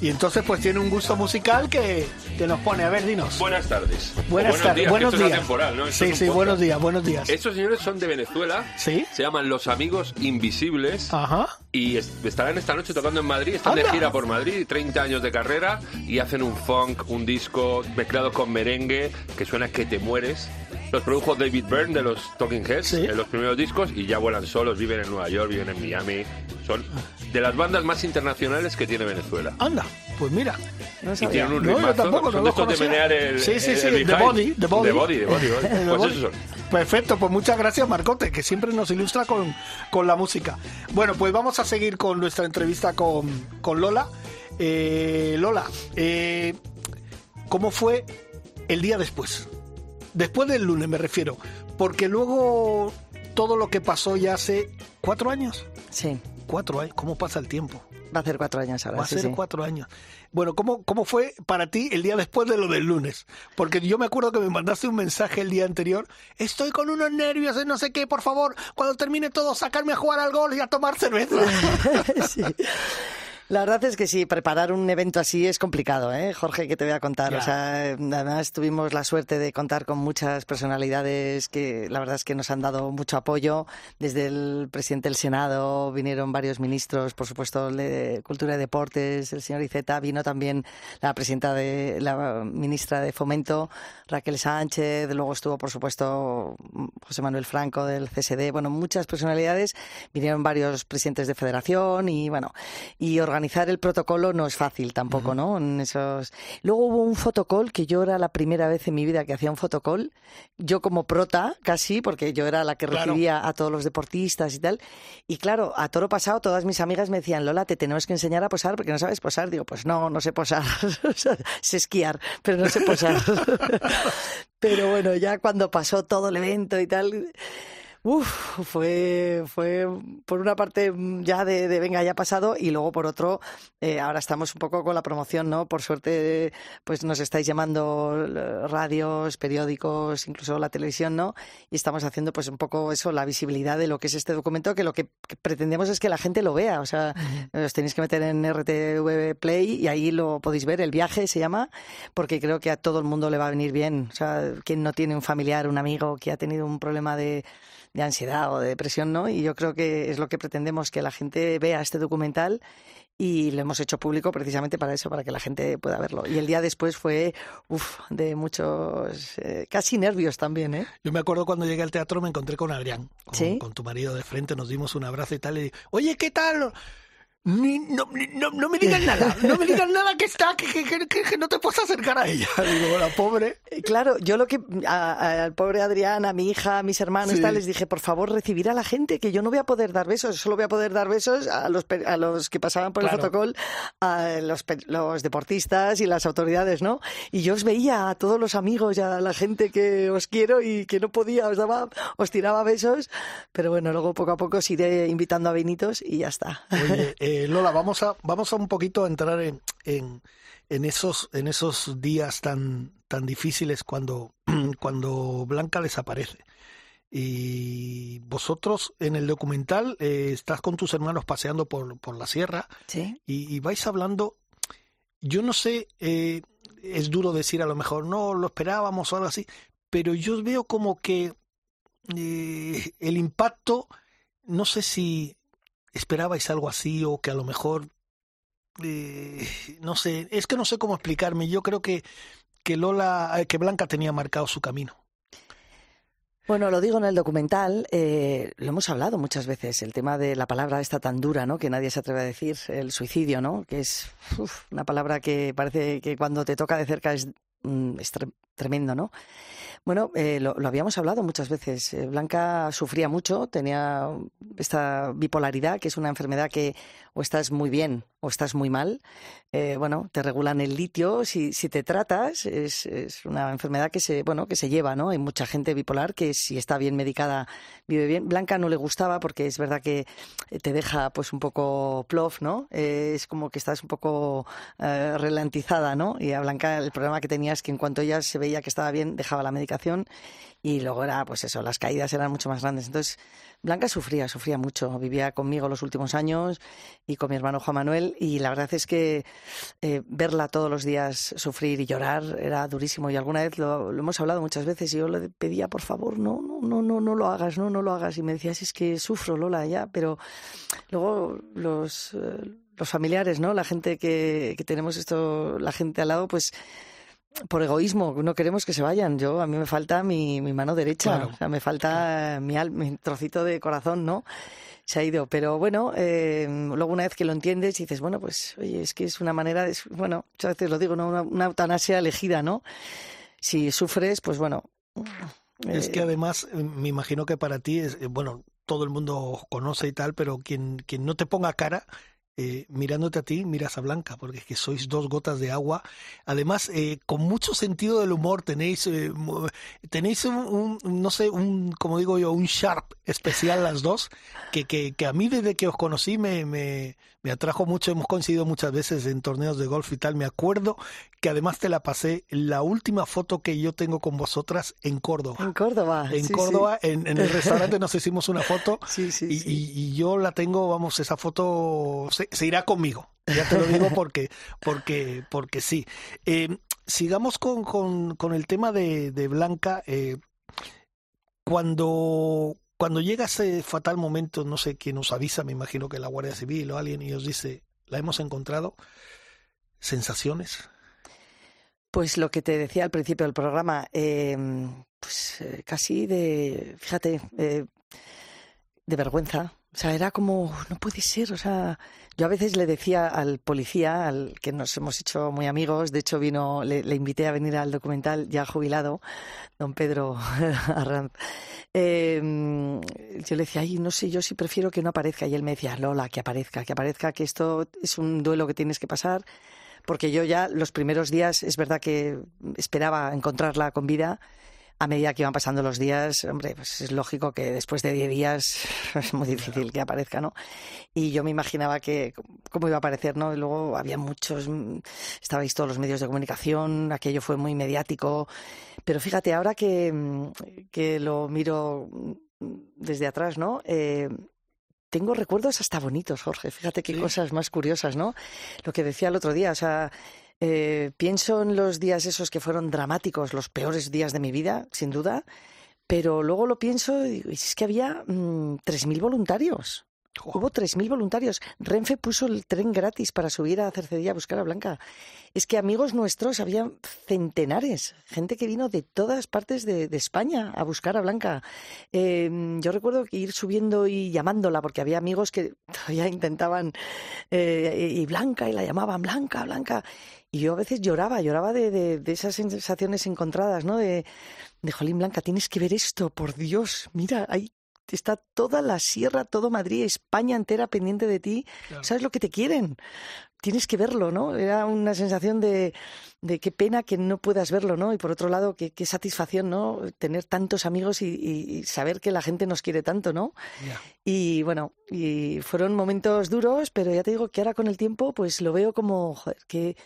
Y entonces pues tiene un gusto musical que, que nos pone. A ver, dinos. Buenas tardes. Buenas tardes. Buenos que esto es días. atemporal, ¿no? Sí, sí, buenos días, buenos días. Estos señores son de Venezuela. Sí. Se llaman Los Amigos Invisibles. Ajá. Y es- estarán esta noche tocando en Madrid. Están de gira por Madrid, 30 años de carrera. Y hacen un funk, un disco mezclado con merengue que suena que te mueres. Los produjo David Byrne de los Talking Heads Sí. en los primeros discos y ya vuelan solos, viven en Nueva York, viven en Miami. Son de las bandas más internacionales que tiene Venezuela. Anda, pues mira. No Y tienen un No, yo tampoco, no son lo de estos de conocía. menear el, Sí, sí, sí, el behind. body, de body. De body, *laughs* Pues body. esos son. Perfecto, pues muchas gracias Marcote, que siempre nos ilustra con, con la música. Bueno, pues vamos a seguir con nuestra entrevista con, con Lola. Eh, Lola, eh, ¿cómo fue el día después? Después del lunes me refiero, porque luego todo lo que pasó ya hace cuatro años. Sí, Cuatro años, ¿cómo pasa el tiempo? va a hacer cuatro años ahora. Va a sí, ser sí. cuatro años. Bueno, ¿cómo, ¿cómo fue para ti el día después de lo del lunes? Porque yo me acuerdo que me mandaste un mensaje el día anterior. Estoy con unos nervios, eh, no sé qué, por favor, cuando termine todo, sacarme a jugar al gol y a tomar cerveza. *laughs* Sí. La verdad es que sí, preparar un evento así es complicado, ¿eh? Jorge, que te voy a contar. Ya. O sea, además tuvimos la suerte de contar con muchas personalidades que la verdad es que nos han dado mucho apoyo. Desde el presidente del Senado vinieron varios ministros, por supuesto, el de Cultura y Deportes, el señor Iceta, vino también la presidenta de la ministra de Fomento, Raquel Sánchez, luego estuvo, por supuesto, José Manuel Franco del CSD, bueno, muchas personalidades, vinieron varios presidentes de federación y bueno, y organizar el protocolo no es fácil tampoco, ¿no? En esos... Luego hubo un fotocall que yo era la primera vez en mi vida que hacía un fotocall, yo como prota casi, porque yo era la que Claro. recibía a todos los deportistas y tal, y claro, a toro pasado todas mis amigas me decían, Lola, te tenemos que enseñar a posar porque no sabes posar. Digo, pues no, no sé posar, *laughs* sé esquiar, pero no sé posar. *laughs* pero bueno, ya cuando pasó todo el evento y tal... Uf, fue, fue por una parte mm, ya de, de venga, ya ha pasado, y luego por otro, eh, ahora estamos un poco con la promoción, ¿no? Por suerte, pues nos estáis llamando eh, radios, periódicos, incluso la televisión, ¿no? Y estamos haciendo pues un poco eso, la visibilidad de lo que es este documento, que lo que que pretendemos es que la gente lo vea, o sea, os tenéis que meter en RTV Play y ahí lo podéis ver, el viaje se llama, porque creo que a todo el mundo le va a venir bien, o sea, quien no tiene un familiar, un amigo que ha tenido un problema de de ansiedad o de depresión, ¿no? Y yo creo que es lo que pretendemos, que la gente vea este documental y lo hemos hecho público precisamente para eso, para que la gente pueda verlo. Y el día después fue, uff, de muchos, eh, casi nervios también, ¿eh? Yo me acuerdo cuando llegué al teatro me encontré con Adrián, con, ¿Sí? con tu marido de frente, nos dimos un abrazo y tal, y oye, ¿qué tal? Ni- no, ni- no, no me digas nada, no me digas nada que está, que, que, que- que no te puedes acercar a ella. *laughs* Digo, la pobre. Eh, Claro, yo lo que al pobre Adrián, a mi hija, a mis hermanos, Sí. tal, les dije, por favor, recibir a la gente, que yo no voy a poder dar besos, solo voy a poder dar besos a los, a los que pasaban por Claro. el fotocall, a los, los deportistas y las autoridades, ¿no? Y yo os veía a todos los amigos y a la gente que os quiero y que no podía, os daba, os tiraba besos, pero bueno, luego poco a poco os iré invitando a vinitos y ya está. Oye, eh, *laughs* Lola, vamos a, vamos a un poquito a entrar en, en, en esos, en esos días tan, tan difíciles cuando, *clears throat* cuando Blanca desaparece. Y vosotros en el documental eh, estás con tus hermanos paseando por, por la sierra Sí. y, y vais hablando, yo no sé, eh, es duro decir a lo mejor, no, lo esperábamos o algo así, pero yo veo como que eh, el impacto, no sé si esperabais algo así o que a lo mejor, eh, no sé, es que no sé cómo explicarme, yo creo que, que Lola, eh, que Blanca tenía marcado su camino. Bueno, lo digo en el documental, eh, lo hemos hablado muchas veces, el tema de la palabra esta tan dura, ¿no? Que nadie se atreve a decir, el suicidio, ¿no? Que es una palabra que parece que cuando te toca de cerca es, mm, es tre- tremendo, ¿no? Bueno, eh, lo, lo habíamos hablado muchas veces. Eh, Blanca sufría mucho, tenía esta bipolaridad, que es una enfermedad que o estás muy bien o estás muy mal. Eh, bueno, te regulan el litio. Si, si te tratas, es, una enfermedad que se, bueno, que se lleva, ¿no? Hay mucha gente bipolar que si está bien medicada vive bien. Blanca no le gustaba porque es verdad que te deja pues un poco plof, ¿no? Eh, es como que estás un poco eh, ¿no? Y a Blanca el problema que tenía es que en cuanto ella se veía que estaba bien, dejaba la medicación y luego era, pues eso, las caídas eran mucho más grandes. Entonces, Blanca sufría, sufría mucho. Vivía conmigo los últimos años y con mi hermano Juan Manuel y la verdad es que eh, verla todos los días sufrir y llorar era durísimo y alguna vez lo, hemos hablado muchas veces y yo le pedía, por favor, no, no, no, no, no lo hagas, no, no lo hagas y me decías, es que sufro, Lola, ya, pero luego los... Eh, los familiares, ¿no? La gente que, que tenemos esto, la gente al lado, pues por egoísmo, no queremos que se vayan. Yo, a mí me falta mi, mi mano derecha, o sea, me falta mi, mi trocito de corazón, ¿no? Se ha ido. Pero bueno, eh, luego una vez que lo entiendes, dices, bueno, pues, oye, es que es una manera, de, bueno, muchas veces lo digo, ¿no? Una, eutanasia elegida, ¿no? Si sufres, pues bueno. Es que eh, además, me imagino que para ti es, bueno, todo el mundo conoce y tal, pero quien, quien no te ponga cara eh, mirándote a ti, miras a Blanca, porque es que sois dos gotas de agua. Además, eh, con mucho sentido del humor, tenéis, eh, tenéis un, no sé, un, como digo yo, un sharp especial las dos, que, que, a mí desde que os conocí me, me atrajo mucho, hemos coincidido muchas veces en torneos de golf y tal. Me acuerdo que además te la pasé la última foto que yo tengo con vosotras en Córdoba. En Córdoba. En Córdoba, En, el restaurante nos *laughs* hicimos una foto y, y, yo la tengo, vamos, esa foto se, irá conmigo. Ya te lo digo *laughs* porque, porque, porque sí. Eh, sigamos con, con, con, el tema de, de Blanca. Eh, cuando, cuando llega ese fatal momento, no sé quién nos avisa, me imagino que la Guardia Civil o alguien, y os dice, la hemos encontrado, sensaciones. Pues lo que te decía al principio del programa, em, pues eh, casi de, fíjate, eh, de vergüenza. O sea, era como, no puede ser, o sea, yo a veces le decía al policía, al que nos hemos hecho muy amigos, de hecho vino, le, invité a venir al documental ya jubilado, don Pedro *laughs* Arranz. Em, yo le decía, ay, no sé, yo sí prefiero que no aparezca. Y él me decía, Lola, que aparezca, que aparezca, que esto es un duelo que tienes que pasar. Porque yo ya los primeros días, es verdad que esperaba encontrarla con vida, a medida que iban pasando los días, hombre, pues es lógico que después de 10 días *laughs* es muy difícil que aparezca, ¿no? Y yo me imaginaba que cómo iba a aparecer, ¿no? Y luego había muchos, estabais todos los medios de comunicación, aquello fue muy mediático. Pero fíjate, ahora que, que lo miro desde atrás, ¿no? Eh, tengo recuerdos hasta bonitos, Jorge. Fíjate qué cosas más curiosas, ¿no? Lo que decía el otro día, o sea, eh, pienso en los días esos que fueron dramáticos, los peores días de mi vida, sin duda, pero luego lo pienso y es que había mm, tres 3.000 voluntarios. Hubo 3.000 voluntarios. Renfe puso el tren gratis para subir a Cercedilla a buscar a Blanca. Es que amigos nuestros, había centenares, gente que vino de todas partes de, España a buscar a Blanca. Em, yo recuerdo ir subiendo y llamándola, porque había amigos que *laughs* todavía intentaban, eh, y Blanca, y la llamaban Blanca, Blanca. Y yo a veces lloraba, lloraba de, de, esas sensaciones encontradas, ¿no? De, de Jolín Blanca, tienes que ver esto, por Dios, mira, hay está toda la sierra, todo Madrid, España entera pendiente de ti. ¿Sabes lo que te quieren? Tienes que verlo, ¿no? Era una sensación de, de qué pena que no puedas verlo, ¿no? Y por otro lado, qué, qué satisfacción, ¿no? Tener tantos amigos y, saber que la gente nos quiere tanto, ¿no? Y bueno, y fueron momentos duros, pero ya te digo que ahora con el tiempo, pues lo veo como, joder, que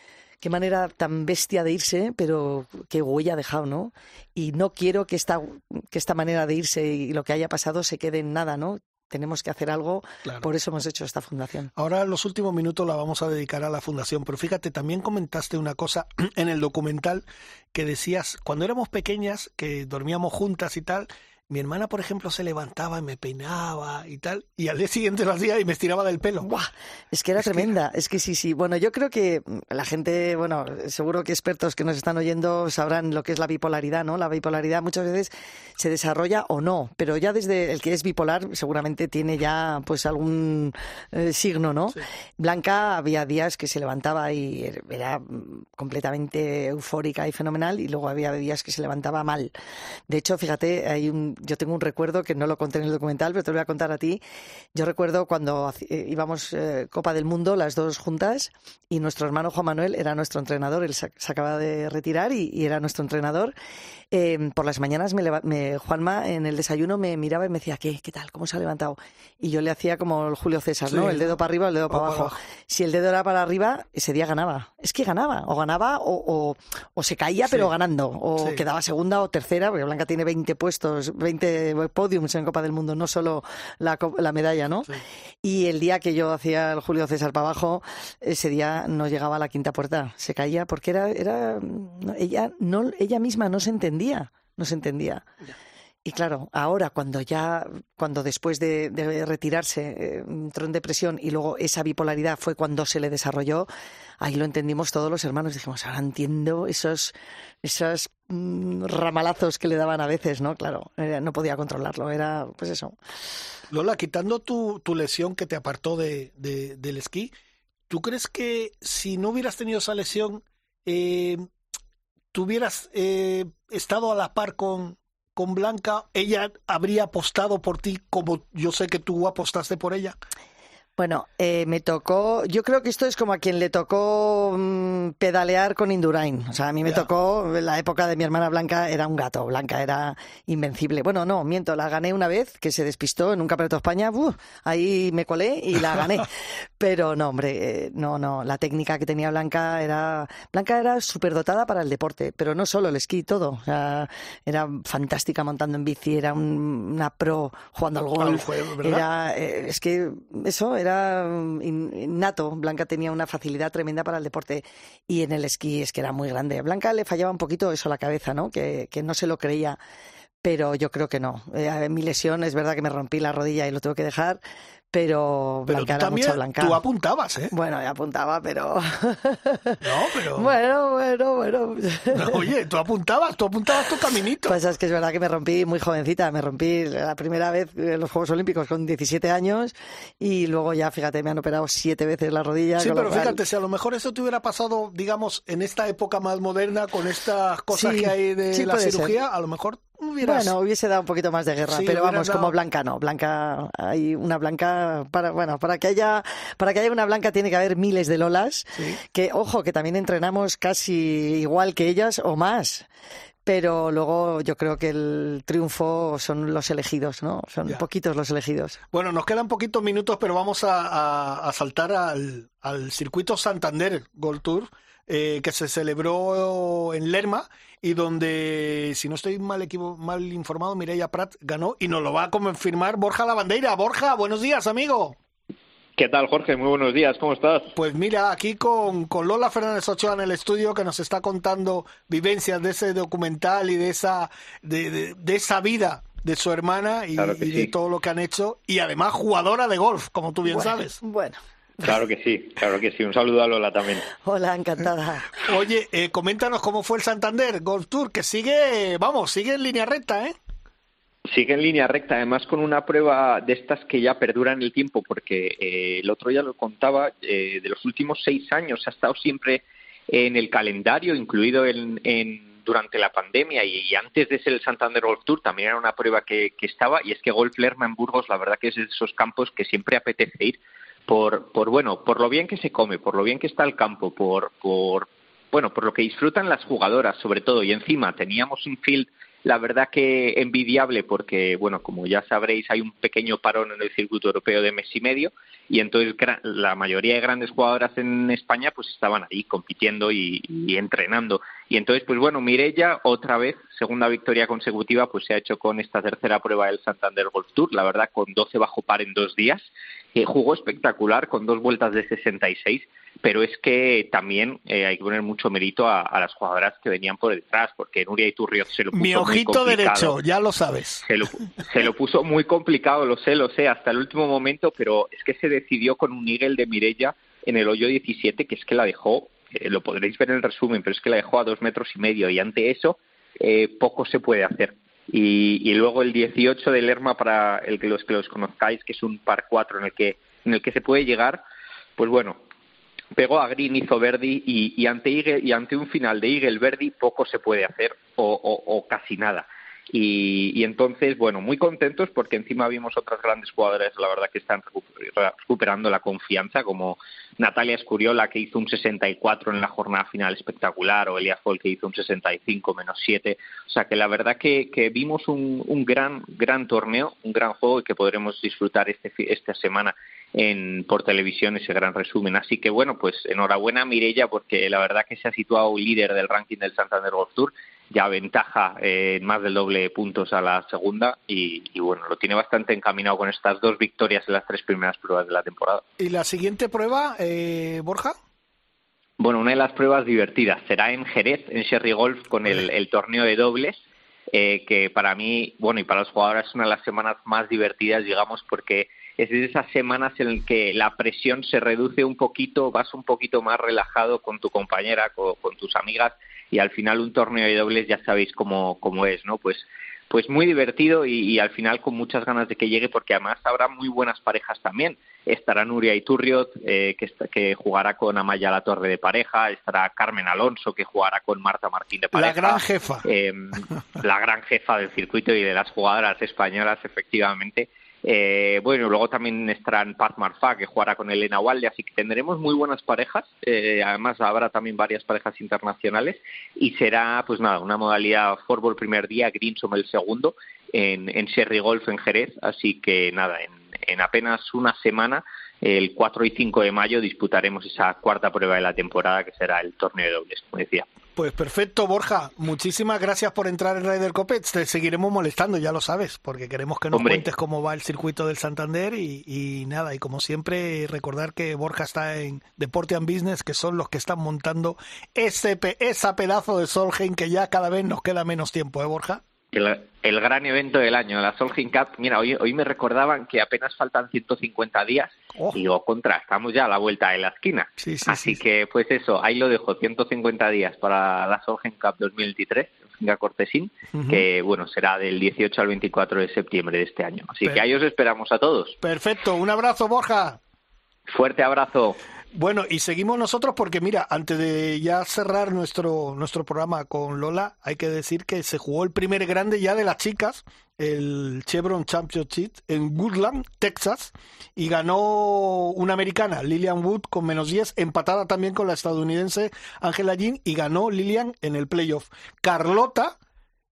qué manera tan bestia de irse, pero qué huella ha dejado, ¿no? Y no quiero que esta, que esta manera de irse y lo que haya pasado se quede en nada, ¿no? tenemos que hacer algo, por eso hemos hecho esta fundación. Ahora los últimos minutos la vamos a dedicar a la fundación, pero fíjate, también comentaste una cosa *clears throat* en el documental que decías, cuando éramos pequeñas, que dormíamos juntas y tal, mi hermana, por ejemplo, se levantaba y me peinaba y tal, y al día siguiente lo hacía y me estiraba del pelo. ¡Buah! Es que era tremenda, es que sí, sí. Bueno, yo creo que la gente, bueno, seguro que expertos que nos están oyendo sabrán lo que es la bipolaridad, ¿no? La bipolaridad muchas veces se desarrolla o no, pero ya desde el que es bipolar seguramente tiene ya pues algún eh, signo, ¿no? Blanca había días que se levantaba y era completamente eufórica y fenomenal y luego había días que se levantaba mal. De hecho, fíjate, hay un yo tengo un recuerdo que no lo conté en el documental, pero te lo voy a contar a ti. Yo recuerdo cuando eh, íbamos eh, Copa del Mundo, las dos juntas, y nuestro hermano Juan Manuel era nuestro entrenador, él se, acaba de retirar y, era nuestro entrenador. Em, por las mañanas me, Juanma en el desayuno me miraba y me decía, ¿qué, qué tal? ¿Cómo se ha levantado? Y yo le hacía como el Julio César, ¿no? El dedo para arriba, el dedo para abajo. Si el dedo era para arriba, ese día ganaba. Es que ganaba, o ganaba o, o, se caía, pero ganando, o quedaba segunda o tercera, porque Blanca tiene 20 puestos, 20 podiums en Copa del Mundo, no solo la, la medalla, ¿no? Y el día que yo hacía el Julio César para abajo, ese día no llegaba a la quinta puerta, se caía porque era, era ella, no, ella misma no se entendía, no se entendía. Y claro, ahora cuando ya, cuando después de, retirarse eh, entró en depresión y luego esa bipolaridad fue cuando se le desarrolló, ahí lo entendimos todos los hermanos. Dijimos, ahora entiendo esos, esos mm, ramalazos que le daban a veces, ¿no? Claro, no podía controlarlo, era pues eso. Lola, quitando tu, tu lesión que te apartó de, del esquí, ¿tú crees que si no hubieras tenido esa lesión, eh, tuvieras eh, estado a la par con, con Blanca, ella habría apostado por ti como yo sé que tú apostaste por ella. Bueno, eh, me tocó, yo creo que esto es como a quien le tocó mm, pedalear con Indurain. O sea, a mí me tocó, la época de mi hermana Blanca era un gato, Blanca era invencible. Bueno, no, miento, la gané una vez, que se despistó en un campeonato de España, ahí me colé y la gané. *laughs* Pero no, hombre, eh, no, no, la técnica que tenía Blanca era, Blanca era súper dotada para el deporte, pero no solo el esquí, todo. O sea, era fantástica montando en bici, era una pro jugando al golf. Era, eh, es que eso era mm, innato. Blanca tenía una facilidad tremenda para el deporte y en el esquí es que era muy grande. Blanca le fallaba un poquito eso a la cabeza, ¿no? Que, que no se lo creía pero yo creo que no. Eh, mi lesión es verdad que me rompí la rodilla y lo tengo que dejar, pero Blanca era mucho Blanca. Tú apuntabas, ¿eh? Bueno, ya apuntaba, pero... No, pero... *laughs* Bueno, bueno, bueno. oye, tú apuntabas, tú apuntabas tu caminito. Pues es que es verdad que me rompí muy jovencita, me rompí la primera vez en los Juegos Olímpicos con 17 años y luego ya, fíjate, me han operado siete veces la rodilla. Sí, pero fíjate, si a lo mejor eso te hubiera pasado, digamos, en esta época más moderna, con estas cosas que hay de la cirugía, a lo mejor bueno, hubiese dado un poquito más de guerra, pero vamos, como Blanca no. Blanca, hay una Blanca, para, bueno, para que haya, para que haya una Blanca tiene que haber miles de Lolas, que, ojo, que también entrenamos casi igual que ellas o más pero luego yo creo que el triunfo son los elegidos, ¿no? Son poquitos los elegidos. Bueno, nos quedan poquitos minutos, pero vamos a, saltar al, al, circuito Santander Gold Tour, eh, que se celebró en Lerma y donde, si no estoy mal, mal informado, Mireia Prat ganó y nos lo va a confirmar Borja Lavandeira. Borja, buenos días, amigo. ¿Qué tal, Jorge? Muy buenos días, ¿cómo estás? Pues mira, aquí con, con Lola Fernández Ochoa en el estudio que nos está contando vivencias de ese documental y de esa, de, de, esa vida de su hermana y, de todo lo que han hecho. Y además jugadora de golf, como tú bien sabes. Bueno, Claro que sí, claro que sí. Un saludo a Lola también. Hola, encantada. Oye, eh, coméntanos cómo fue el Santander Golf Tour, que sigue, vamos, sigue en línea recta, ¿eh? Sigue en línea recta, además con una prueba de estas que ya perduran el tiempo, porque eh, el otro ya lo contaba, eh, de los últimos seis años ha estado siempre en el calendario, incluido en, durante la pandemia y, antes de ser el Santander Golf Tour también era una prueba que, que estaba y es que Golf Lerma en Burgos la verdad que es de esos campos que siempre apetece ir por, por bueno, por lo bien que se come, por lo bien que está el campo, por, por bueno, por lo que disfrutan las jugadoras sobre todo y encima teníamos un field la verdad que envidiable porque, bueno, como ya sabréis, hay un pequeño parón en el circuito europeo de mes y medio y entonces la mayoría de grandes jugadoras en España pues estaban ahí compitiendo y, entrenando. Y entonces, pues bueno, Mirella otra vez, segunda victoria consecutiva, pues se ha hecho con esta tercera prueba del Santander Golf Tour, la verdad con 12 bajo par en dos días jugó espectacular con dos vueltas de 66, pero es que también eh, hay que poner mucho mérito a, las jugadoras que venían por detrás, porque Nuria Iturrioz se lo puso Mi ojito derecho, ya lo sabes. Se lo, se lo puso muy complicado, lo sé, lo sé, hasta el último momento, pero es que se decidió con un Nigel de Mirella en el hoyo 17, que es que la dejó, eh, lo podréis ver en el resumen, pero es que la dejó a dos metros y medio, y ante eso eh, poco se puede hacer. Y, luego el 18 de Lerma para el que los que los conozcáis, que es un par 4 en el que en el que se puede llegar, pues bueno, pegó a Green, hizo Verdi y, ante y ante un final de Eagle Verdi poco se puede hacer o, casi nada. Y, entonces, bueno, muy contentos porque encima vimos otras grandes jugadoras, la verdad que están recuperando la confianza, como Natalia Escuriola, que hizo un 64 en la jornada final espectacular, o Elia Fall, que hizo un 65 menos 7. O sea que la verdad que, vimos un, un, gran, gran torneo, un gran juego y que podremos disfrutar este, esta semana en, por televisión ese gran resumen. Así que bueno, pues enhorabuena Mirella porque la verdad que se ha situado líder del ranking del Santander Golf Tour ya ventaja eh, en más del doble de puntos a la segunda y, bueno, lo tiene bastante encaminado con estas dos victorias en las tres primeras pruebas de la temporada. ¿Y la siguiente prueba, eh, Borja? Bueno, una de las pruebas divertidas será en Jerez, en Sherry Golf, con el, torneo de dobles, eh, que para mí, bueno, y para los jugadores es una de las semanas más divertidas, digamos, porque es de esas semanas en las que la presión se reduce un poquito, vas un poquito más relajado con tu compañera, con, tus amigas y al final un torneo de dobles ya sabéis cómo, cómo es, ¿no? Pues pues muy divertido y, al final con muchas ganas de que llegue porque además habrá muy buenas parejas también. Estará Nuria Iturriot, eh, que, que jugará con Amaya La Torre de pareja, estará Carmen Alonso, que jugará con Marta Martín de pareja. La gran jefa. Em, la gran jefa del circuito y de las jugadoras españolas, efectivamente. Eh, bueno, luego también estarán Pat Marfa, que jugará con Elena Walde, así que tendremos muy buenas parejas. Eh, además, habrá también varias parejas internacionales y será, pues nada, una modalidad fútbol el primer día, Greensom el segundo, en, en Sherry Golf en Jerez. Así que nada, en, en apenas una semana, el 4 y 5 de mayo, disputaremos esa cuarta prueba de la temporada, que será el torneo de dobles, como decía. Pues perfecto, Borja. Muchísimas gracias por entrar en Ryder Copet. Te seguiremos molestando, ya lo sabes, porque queremos que nos cuentes cómo va el circuito del Santander y, nada. Y como siempre, recordar que Borja está en Deporte and Business, que son los que están montando ese esa pedazo de Solheim que ya cada vez nos queda menos tiempo, ¿eh, Borja? El, gran evento del año, la Solheim Cup. Mira, hoy, hoy me recordaban que apenas faltan 150 días. Oh. Digo, contra, estamos ya a la vuelta de la esquina. Así que, pues eso, ahí lo dejo, 150 días para la Solheim Cup 2023 Finca Cortesín, que bueno, será del 18 al 24 de septiembre de este año. Así que ahí os esperamos a todos. Perfecto, un abrazo, Borja. Fuerte abrazo. Bueno, y seguimos nosotros porque mira, antes de ya cerrar nuestro, nuestro programa con Lola, hay que decir que se jugó el primer grande ya de las chicas, el Chevron Championship en Woodland, Texas, y ganó una americana, Lillian Wood, con menos 10, empatada también con la estadounidense Angela Jean, y ganó Lillian en el playoff. Carlota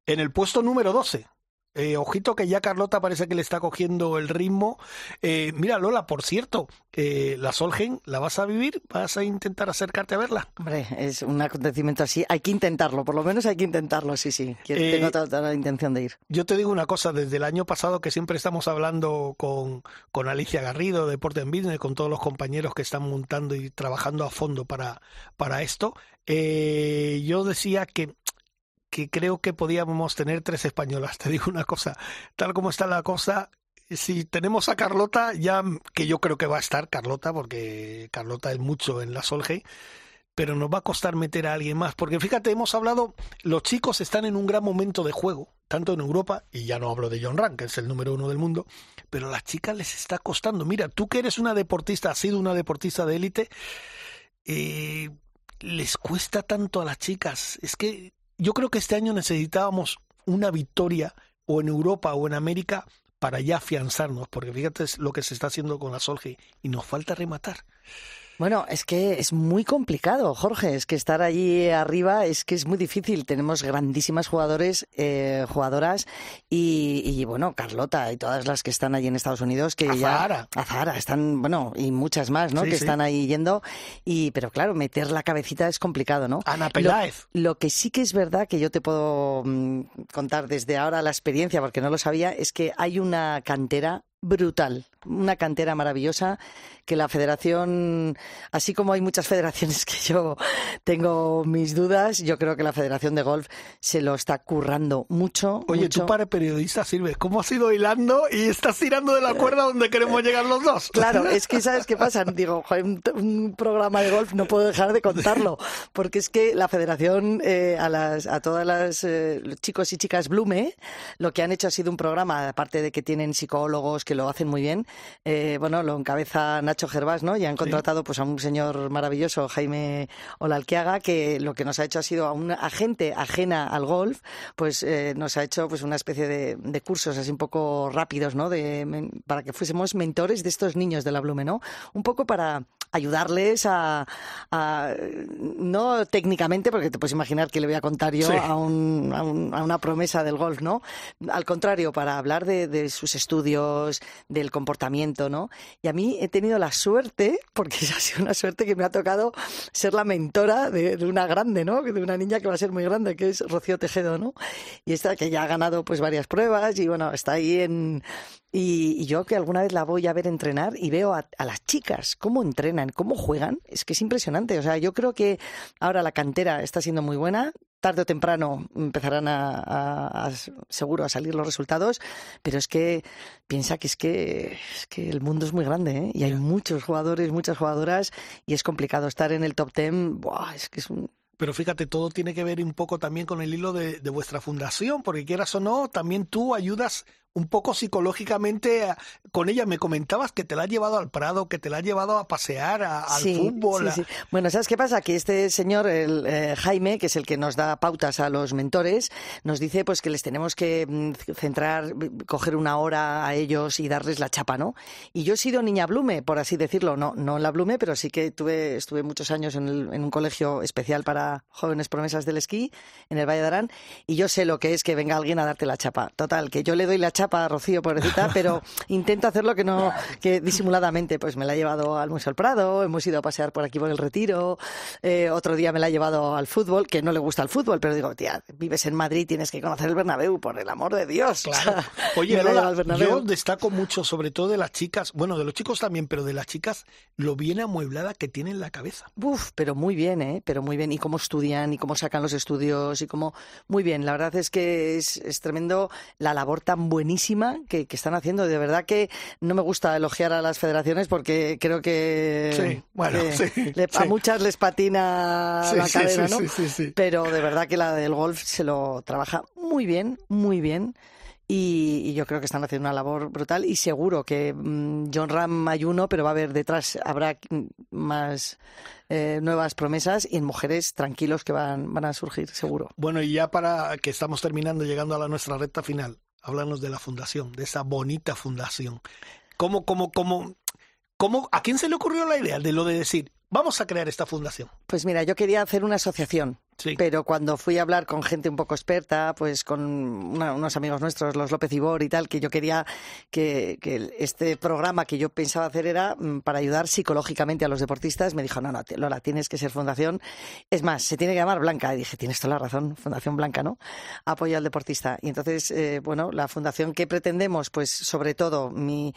en el puesto número 12. Eh, ojito que ya Carlota parece que le está cogiendo el ritmo. Eh, mira, Lola, por cierto, eh, la Solgen, ¿la vas a vivir? ¿Vas a intentar acercarte a verla? Hombre, es un acontecimiento así. Hay que intentarlo, por lo menos hay que intentarlo, sí, sí. tengo toda, la intención de ir. Yo te digo una cosa, desde el año pasado que siempre estamos hablando con, con Alicia Garrido, de Deporte en Business, con todos los compañeros que están montando y trabajando a fondo para, para esto, yo decía que que creo que podíamos tener tres españolas. Te digo una cosa, tal como está la cosa, si tenemos a Carlota, ya que yo creo que va a estar Carlota, porque Carlota es mucho en la Solge, pero nos va a costar meter a alguien más, porque fíjate, hemos hablado, los chicos están en un gran momento de juego, tanto en Europa, y ya no hablo de John Rank, que es el número uno del mundo, pero a las chicas les está costando. Mira, tú que eres una deportista, has sido una deportista de élite, eh, les cuesta tanto a las chicas. Es que yo creo que este año necesitábamos una victoria o en Europa o en América para ya afianzarnos, porque fíjate lo que se está haciendo con la Solge y nos falta rematar. Bueno, es que es muy complicado, Jorge. Es que estar allí arriba es que es muy difícil. Tenemos grandísimas jugadores, eh, jugadoras y, bueno, Carlota y todas las que están allí en Estados Unidos que ya a Zahara están, bueno, y muchas más, ¿no? que están ahí yendo y pero claro, meter la cabecita es complicado, ¿no? Ana Peláez. Lo, que sí que es verdad que yo te puedo mm, contar desde ahora la experiencia porque no lo sabía es que hay una cantera brutal, una cantera maravillosa que la federación, así como hay muchas federaciones que yo tengo mis dudas, yo creo que la Federación de Golf se lo está currando mucho. Oye, tú para periodista sirves. ¿Cómo has ido hilando y estás tirando de la cuerda donde queremos llegar los dos? Claro, es que ¿sabes qué pasa? Digo, un, programa de golf no puedo dejar de contarlo, porque es que la Federación eh, a, las, a todas las eh, chicos y chicas Blume, lo que han hecho ha sido un programa, aparte de que tienen psicólogos, que lo hacen muy bien. Eh, bueno, lo encabeza Nacho Gervás, ¿no? Y han contratado pues a un señor maravilloso, Jaime Olalquiaga, que lo que nos ha hecho ha sido a una gente ajena al golf, pues eh, nos ha hecho pues una especie de, de, cursos así un poco rápidos, ¿no? De, para que fuésemos mentores de estos niños de la Blume, ¿no? Un poco para ayudarles a, no técnicamente, porque te puedes imaginar que le voy a contar yo a, un, a, una promesa del golf, ¿no? Al contrario, para hablar de, sus estudios, del comportamiento, ¿no? Y a mí he tenido la suerte, porque *laughs* ha sido una suerte que me ha tocado ser la mentora de, de, una grande, ¿no? De una niña que va a ser muy grande, que es Rocío Tejedo, ¿no? Y esta que ya ha ganado pues varias pruebas y bueno, está ahí en, y, yo que alguna vez la voy a ver entrenar y veo a, las chicas cómo entrenan, cómo juegan, es que es impresionante. O sea, yo creo que ahora la cantera está siendo muy buena. Tarde o temprano empezarán a, seguro a salir los resultados, pero es que piensa que es que, es que el mundo es muy grande ¿eh? y hay muchos jugadores, muchas jugadoras y es complicado estar en el top ten. Buah, es que es un, pero fíjate, todo tiene que ver un poco también con el hilo de, de, vuestra fundación, porque quieras o no, también tú ayudas un poco psicológicamente con ella. Me comentabas que te la has llevado al Prado, que te la has llevado a pasear al fútbol. Sí, sí. Bueno, ¿sabes qué pasa? Que este señor, el eh, Jaime, que es el que nos da pautas a los mentores, nos dice pues que les tenemos que mm, centrar, coger una hora a ellos y darles la chapa, ¿no? Y yo he sido niña Blume, por así decirlo, no, no la Blume, pero sí que tuve, estuve muchos años en, en un colegio especial para jóvenes promesas del esquí en el Valle de Arán y yo sé lo que es que venga alguien a darte la chapa. Total, que yo le doy la chapa para Rocío, pobrecita, pero *laughs* intento hacerlo que no, que disimuladamente, pues me la he llevado al Museo del Prado, hemos ido a pasear por aquí por el Retiro, eh, otro día me la he llevado al fútbol, que no le gusta el fútbol, pero digo, tía, vives en Madrid, tienes que conocer el Bernabéu, por el amor de Dios. Claro. *laughs* Oye, Lola, yo destaco mucho, sobre todo de las chicas, bueno, de los chicos también, pero de las chicas, lo bien amueblada que tienen la cabeza. Uf, pero muy bien, ¿eh? Pero muy bien. Y cómo estudian, y cómo sacan los estudios, y cómo... Muy bien, la verdad es que es, es tremendo la labor tan buenísima que, están haciendo. De verdad que no me gusta elogiar a las federaciones porque creo que, a muchas les patina la cadera, ¿no? Pero de verdad que la del golf se lo trabaja muy bien, muy bien. Y, yo creo que están haciendo una labor brutal y seguro que mm, John Ram hay uno, pero va a haber detrás, habrá más eh, nuevas promesas y en mujeres tranquilos que van, van a surgir, seguro. Bueno, y ya para que estamos terminando, llegando a la, nuestra recta final, háblanos de la fundación, de esa bonita fundación. ¿Cómo, cómo, cómo, ¿A quién se le ocurrió la idea de lo de decir, vamos a crear esta fundación? Pues mira, yo quería hacer una asociación pero cuando fui a hablar con gente un poco experta, pues con unos amigos nuestros, los López Ibor y tal, que yo quería que, este programa que yo pensaba hacer era mm, para ayudar psicológicamente a los deportistas, me dijo, no, no, Lola, tienes que ser fundación. Es más, se tiene que llamar Blanca. Y dije, tienes toda la razón, Fundación Blanca, ¿no? Apoyo al deportista. Y entonces, eh, bueno, la fundación que pretendemos, pues sobre todo, mi,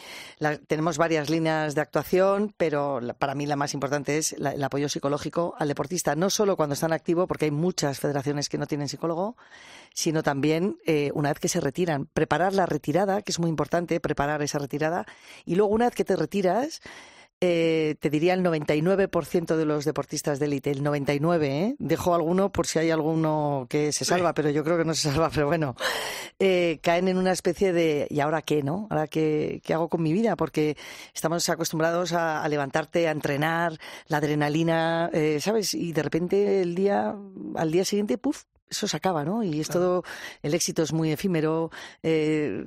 tenemos varias líneas de actuación, pero para mí la más importante es el apoyo psicológico al deportista, no solo cuando está en activo, porque hay muchas federaciones que no tienen psicólogo, sino también eh, una vez que se retiran, preparar la retirada, que es muy importante, preparar esa retirada, y luego una vez que te retiras, eh, te diría el 99% de los deportistas de élite, el 99%, ¿eh? Dejo alguno por si hay alguno que se salva, pero yo creo que no se salva, *laughs* pero bueno, eh, caen en una especie de ¿y ahora qué, no? ¿Ahora qué, qué hago con mi vida? Porque estamos acostumbrados a, a levantarte, a entrenar, la adrenalina, eh, ¿sabes? Y de repente el día, al día siguiente, puf, eso se acaba, ¿no? Y es todo, el éxito es muy efímero. Eh,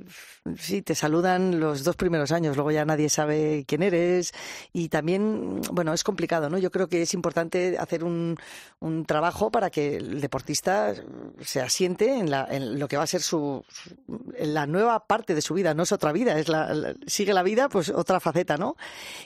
sí, te saludan los dos primeros años, luego ya nadie sabe quién eres. Y también, bueno, es complicado, ¿no? Yo creo que es importante hacer un, un trabajo para que el deportista se asiente en, la, en lo que va a ser su, en la nueva parte de su vida, no es otra vida, es la, sigue la vida, pues otra faceta, ¿no?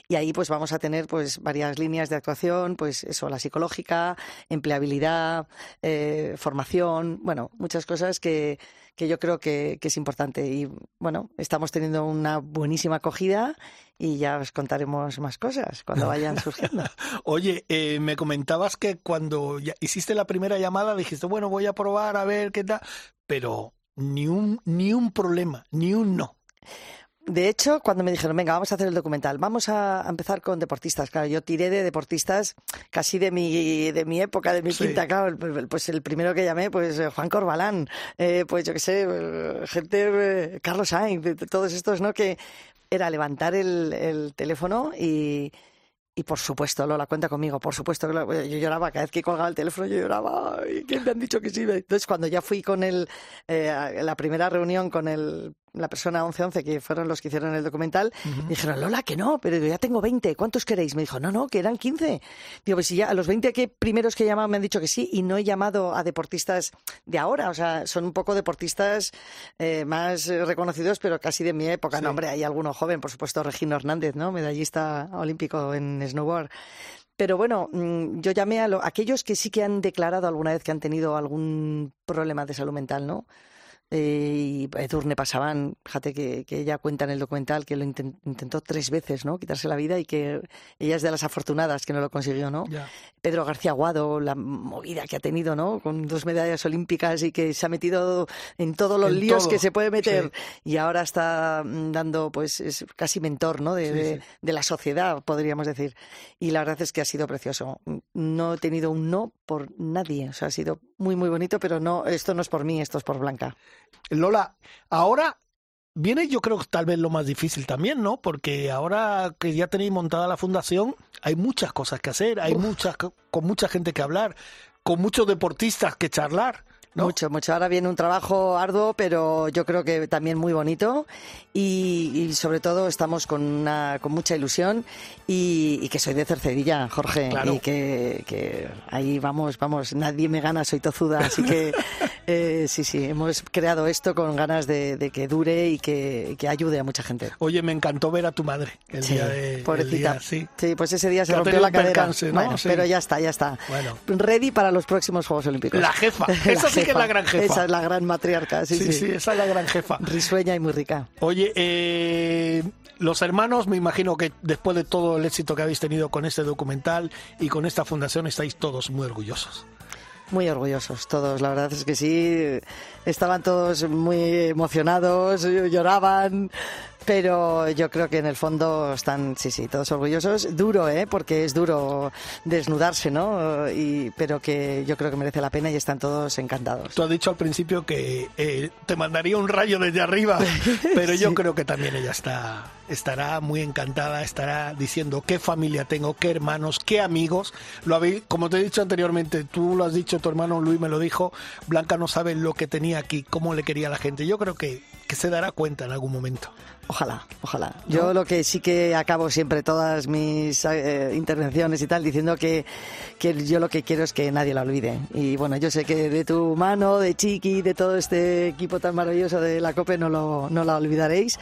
Y ahí pues vamos a tener pues varias líneas de actuación, pues eso, la psicológica, empleabilidad, eh, formación bueno, muchas cosas que, que yo creo que, es importante. Y bueno, estamos teniendo una buenísima acogida y ya os contaremos más cosas cuando vayan surgiendo. *laughs* Oye, eh, me comentabas que cuando hiciste la primera llamada dijiste, bueno, voy a probar a ver qué tal, pero ni un, ni un problema, ni un no. De hecho, cuando me dijeron, venga, vamos a hacer el documental, vamos a empezar con deportistas. Claro, yo tiré de deportistas casi de mi, de mi época, de mi quinta, claro. Pues el primero que llamé, pues eh, Juan Corbalán, eh, pues yo qué sé, eh, gente, Carlos Sainz, todos estos, ¿no? Que era levantar el teléfono y y por supuesto, Lola, cuenta conmigo, por supuesto que yo lloraba, cada vez que colgaba el teléfono yo lloraba, y que me han dicho que sí. Entonces, cuando ya fui con el, eh, la primera reunión con el la persona 1111, que fueron los que hicieron el documental, dijeron, Lola, que no, pero ya tengo 20, ¿cuántos queréis? Me dijo, no, no, que eran 15. Digo, pues si ya a los 20 que primeros que he llamado me han dicho que sí, y no he llamado a deportistas de ahora, o sea, son un poco deportistas eh, más reconocidos, pero casi de mi época. No, hombre, hay alguno joven, por supuesto, Regino Hernández, ¿no? Medallista olímpico en snowboard. Pero bueno, mm, yo llamé a aquellos que sí que han declarado alguna vez que han tenido algún problema de salud mental, ¿no? Eh, y Edurne Pasaban, fíjate que, ella cuenta en el documental que lo intentó tres veces, ¿no? Quitarse la vida y que ella es de las afortunadas que no lo consiguió, ¿no? Pedro García Aguado, la movida que ha tenido, ¿no? Con dos medallas olímpicas y que se ha metido en todos los líos que se puede meter y ahora está mm, dando, pues, es casi mentor, ¿no? De, de la sociedad, podríamos decir. Y la verdad es que ha sido precioso. No he tenido un no por nadie, o sea, ha sido muy, muy bonito, pero no, esto no es por mí, esto es por Blanca. Lola, ahora viene yo creo que tal vez lo más difícil también, ¿no? Porque ahora que ya tenéis montada la fundación, hay muchas cosas que hacer, hay muchas con mucha gente que hablar, con muchos deportistas que charlar. Mucho, mucho. Ahora viene un trabajo arduo, pero yo creo que también muy bonito y, sobre todo estamos con, una, con mucha ilusión y, que soy de Cercedilla, Jorge, y que, ahí vamos, vamos, nadie me gana, soy tozuda, así que *laughs* eh, sí, sí, hemos creado esto con ganas de, que dure y que, ayude a mucha gente. Oye, me encantó ver a tu madre el día de... Pobrecita. sí. pues ese día se rompió la cadera. Pero ya está, ya está. Bueno. Ready para los próximos Juegos Olímpicos. La jefa, *laughs* esa que es la gran jefa. Esa es la gran matriarca, sí, sí. Sí, esa es la gran jefa. Risueña y muy rica. Oye, eh, los hermanos, me imagino que después de todo el éxito que habéis tenido con este documental y con esta fundación, estáis todos muy orgullosos. Muy orgullosos todos, la verdad es que sí. Estaban todos muy emocionados, lloraban, pero yo creo que en el fondo están, sí, sí, todos orgullosos. Duro, ¿eh? Porque es duro desnudarse, ¿no? Y, pero que yo creo que merece la pena y están todos encantados. Tú has dicho al principio que eh, te mandaría un rayo desde arriba, *laughs* pero yo creo que también ella está estará muy encantada, estará diciendo qué familia tengo, qué hermanos, qué amigos. Lo habéis, como te he dicho anteriormente, tú lo has dicho, tu hermano Luis me lo dijo, Blanca no sabe lo que tenía aquí, cómo le quería a la gente. Yo creo que, que se dará cuenta en algún momento. Ojalá, ojalá. Yo lo que sí que acabo siempre todas mis eh, intervenciones y tal diciendo que, que, yo lo que quiero es que nadie la olvide. Y bueno, yo sé que de tu mano, de Chiqui, de todo este equipo tan maravilloso de la COPE no, lo, no la olvidaréis.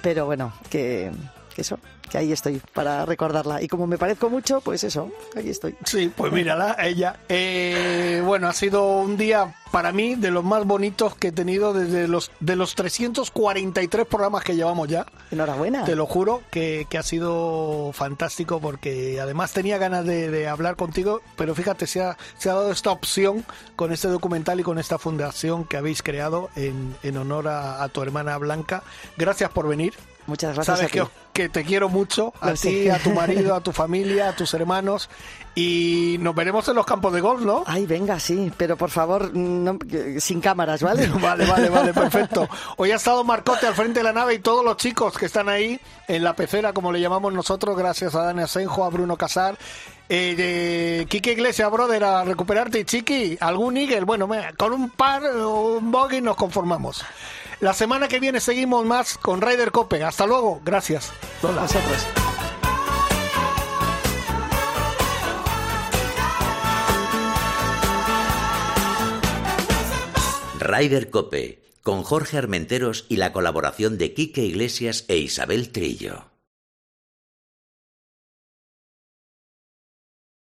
Pero bueno, que, que eso, que ahí estoy para recordarla. Y como me parezco mucho, pues eso, aquí estoy. Sí, pues mírala, ella. Eh, bueno, ha sido un día para mí de los más bonitos que he tenido desde los de los 343 programas que llevamos ya. Enhorabuena. Te lo juro que, ha sido fantástico porque además tenía ganas de, hablar contigo, pero fíjate, se ha, se ha dado esta opción con este documental y con esta fundación que habéis creado en, en honor a tu hermana Blanca. Gracias por venir. Muchas gracias. Sabes que, te quiero mucho, a ti, a tu marido, a tu *laughs* familia, a tus hermanos. Y nos veremos en los campos de golf, ¿no? Ay, venga, sí, pero por favor, sin cámaras, ¿vale? *laughs* vale, vale, vale, *laughs* perfecto. Hoy ha estado Marcote al frente de la nave y todos los chicos que están ahí en la pecera, como le llamamos nosotros, gracias a Dani Asenjo, a Bruno Casar. Eh, de Quique Iglesias, brother, a recuperarte, chiqui, algún Eagle, bueno, con un par o un bogey nos conformamos. La semana que viene seguimos más con Ryder Cope. Hasta luego. Gracias. Todos nosotros. Ryder Cope, con Jorge Armenteros y la colaboración de Quique Iglesias e Isabel Trillo.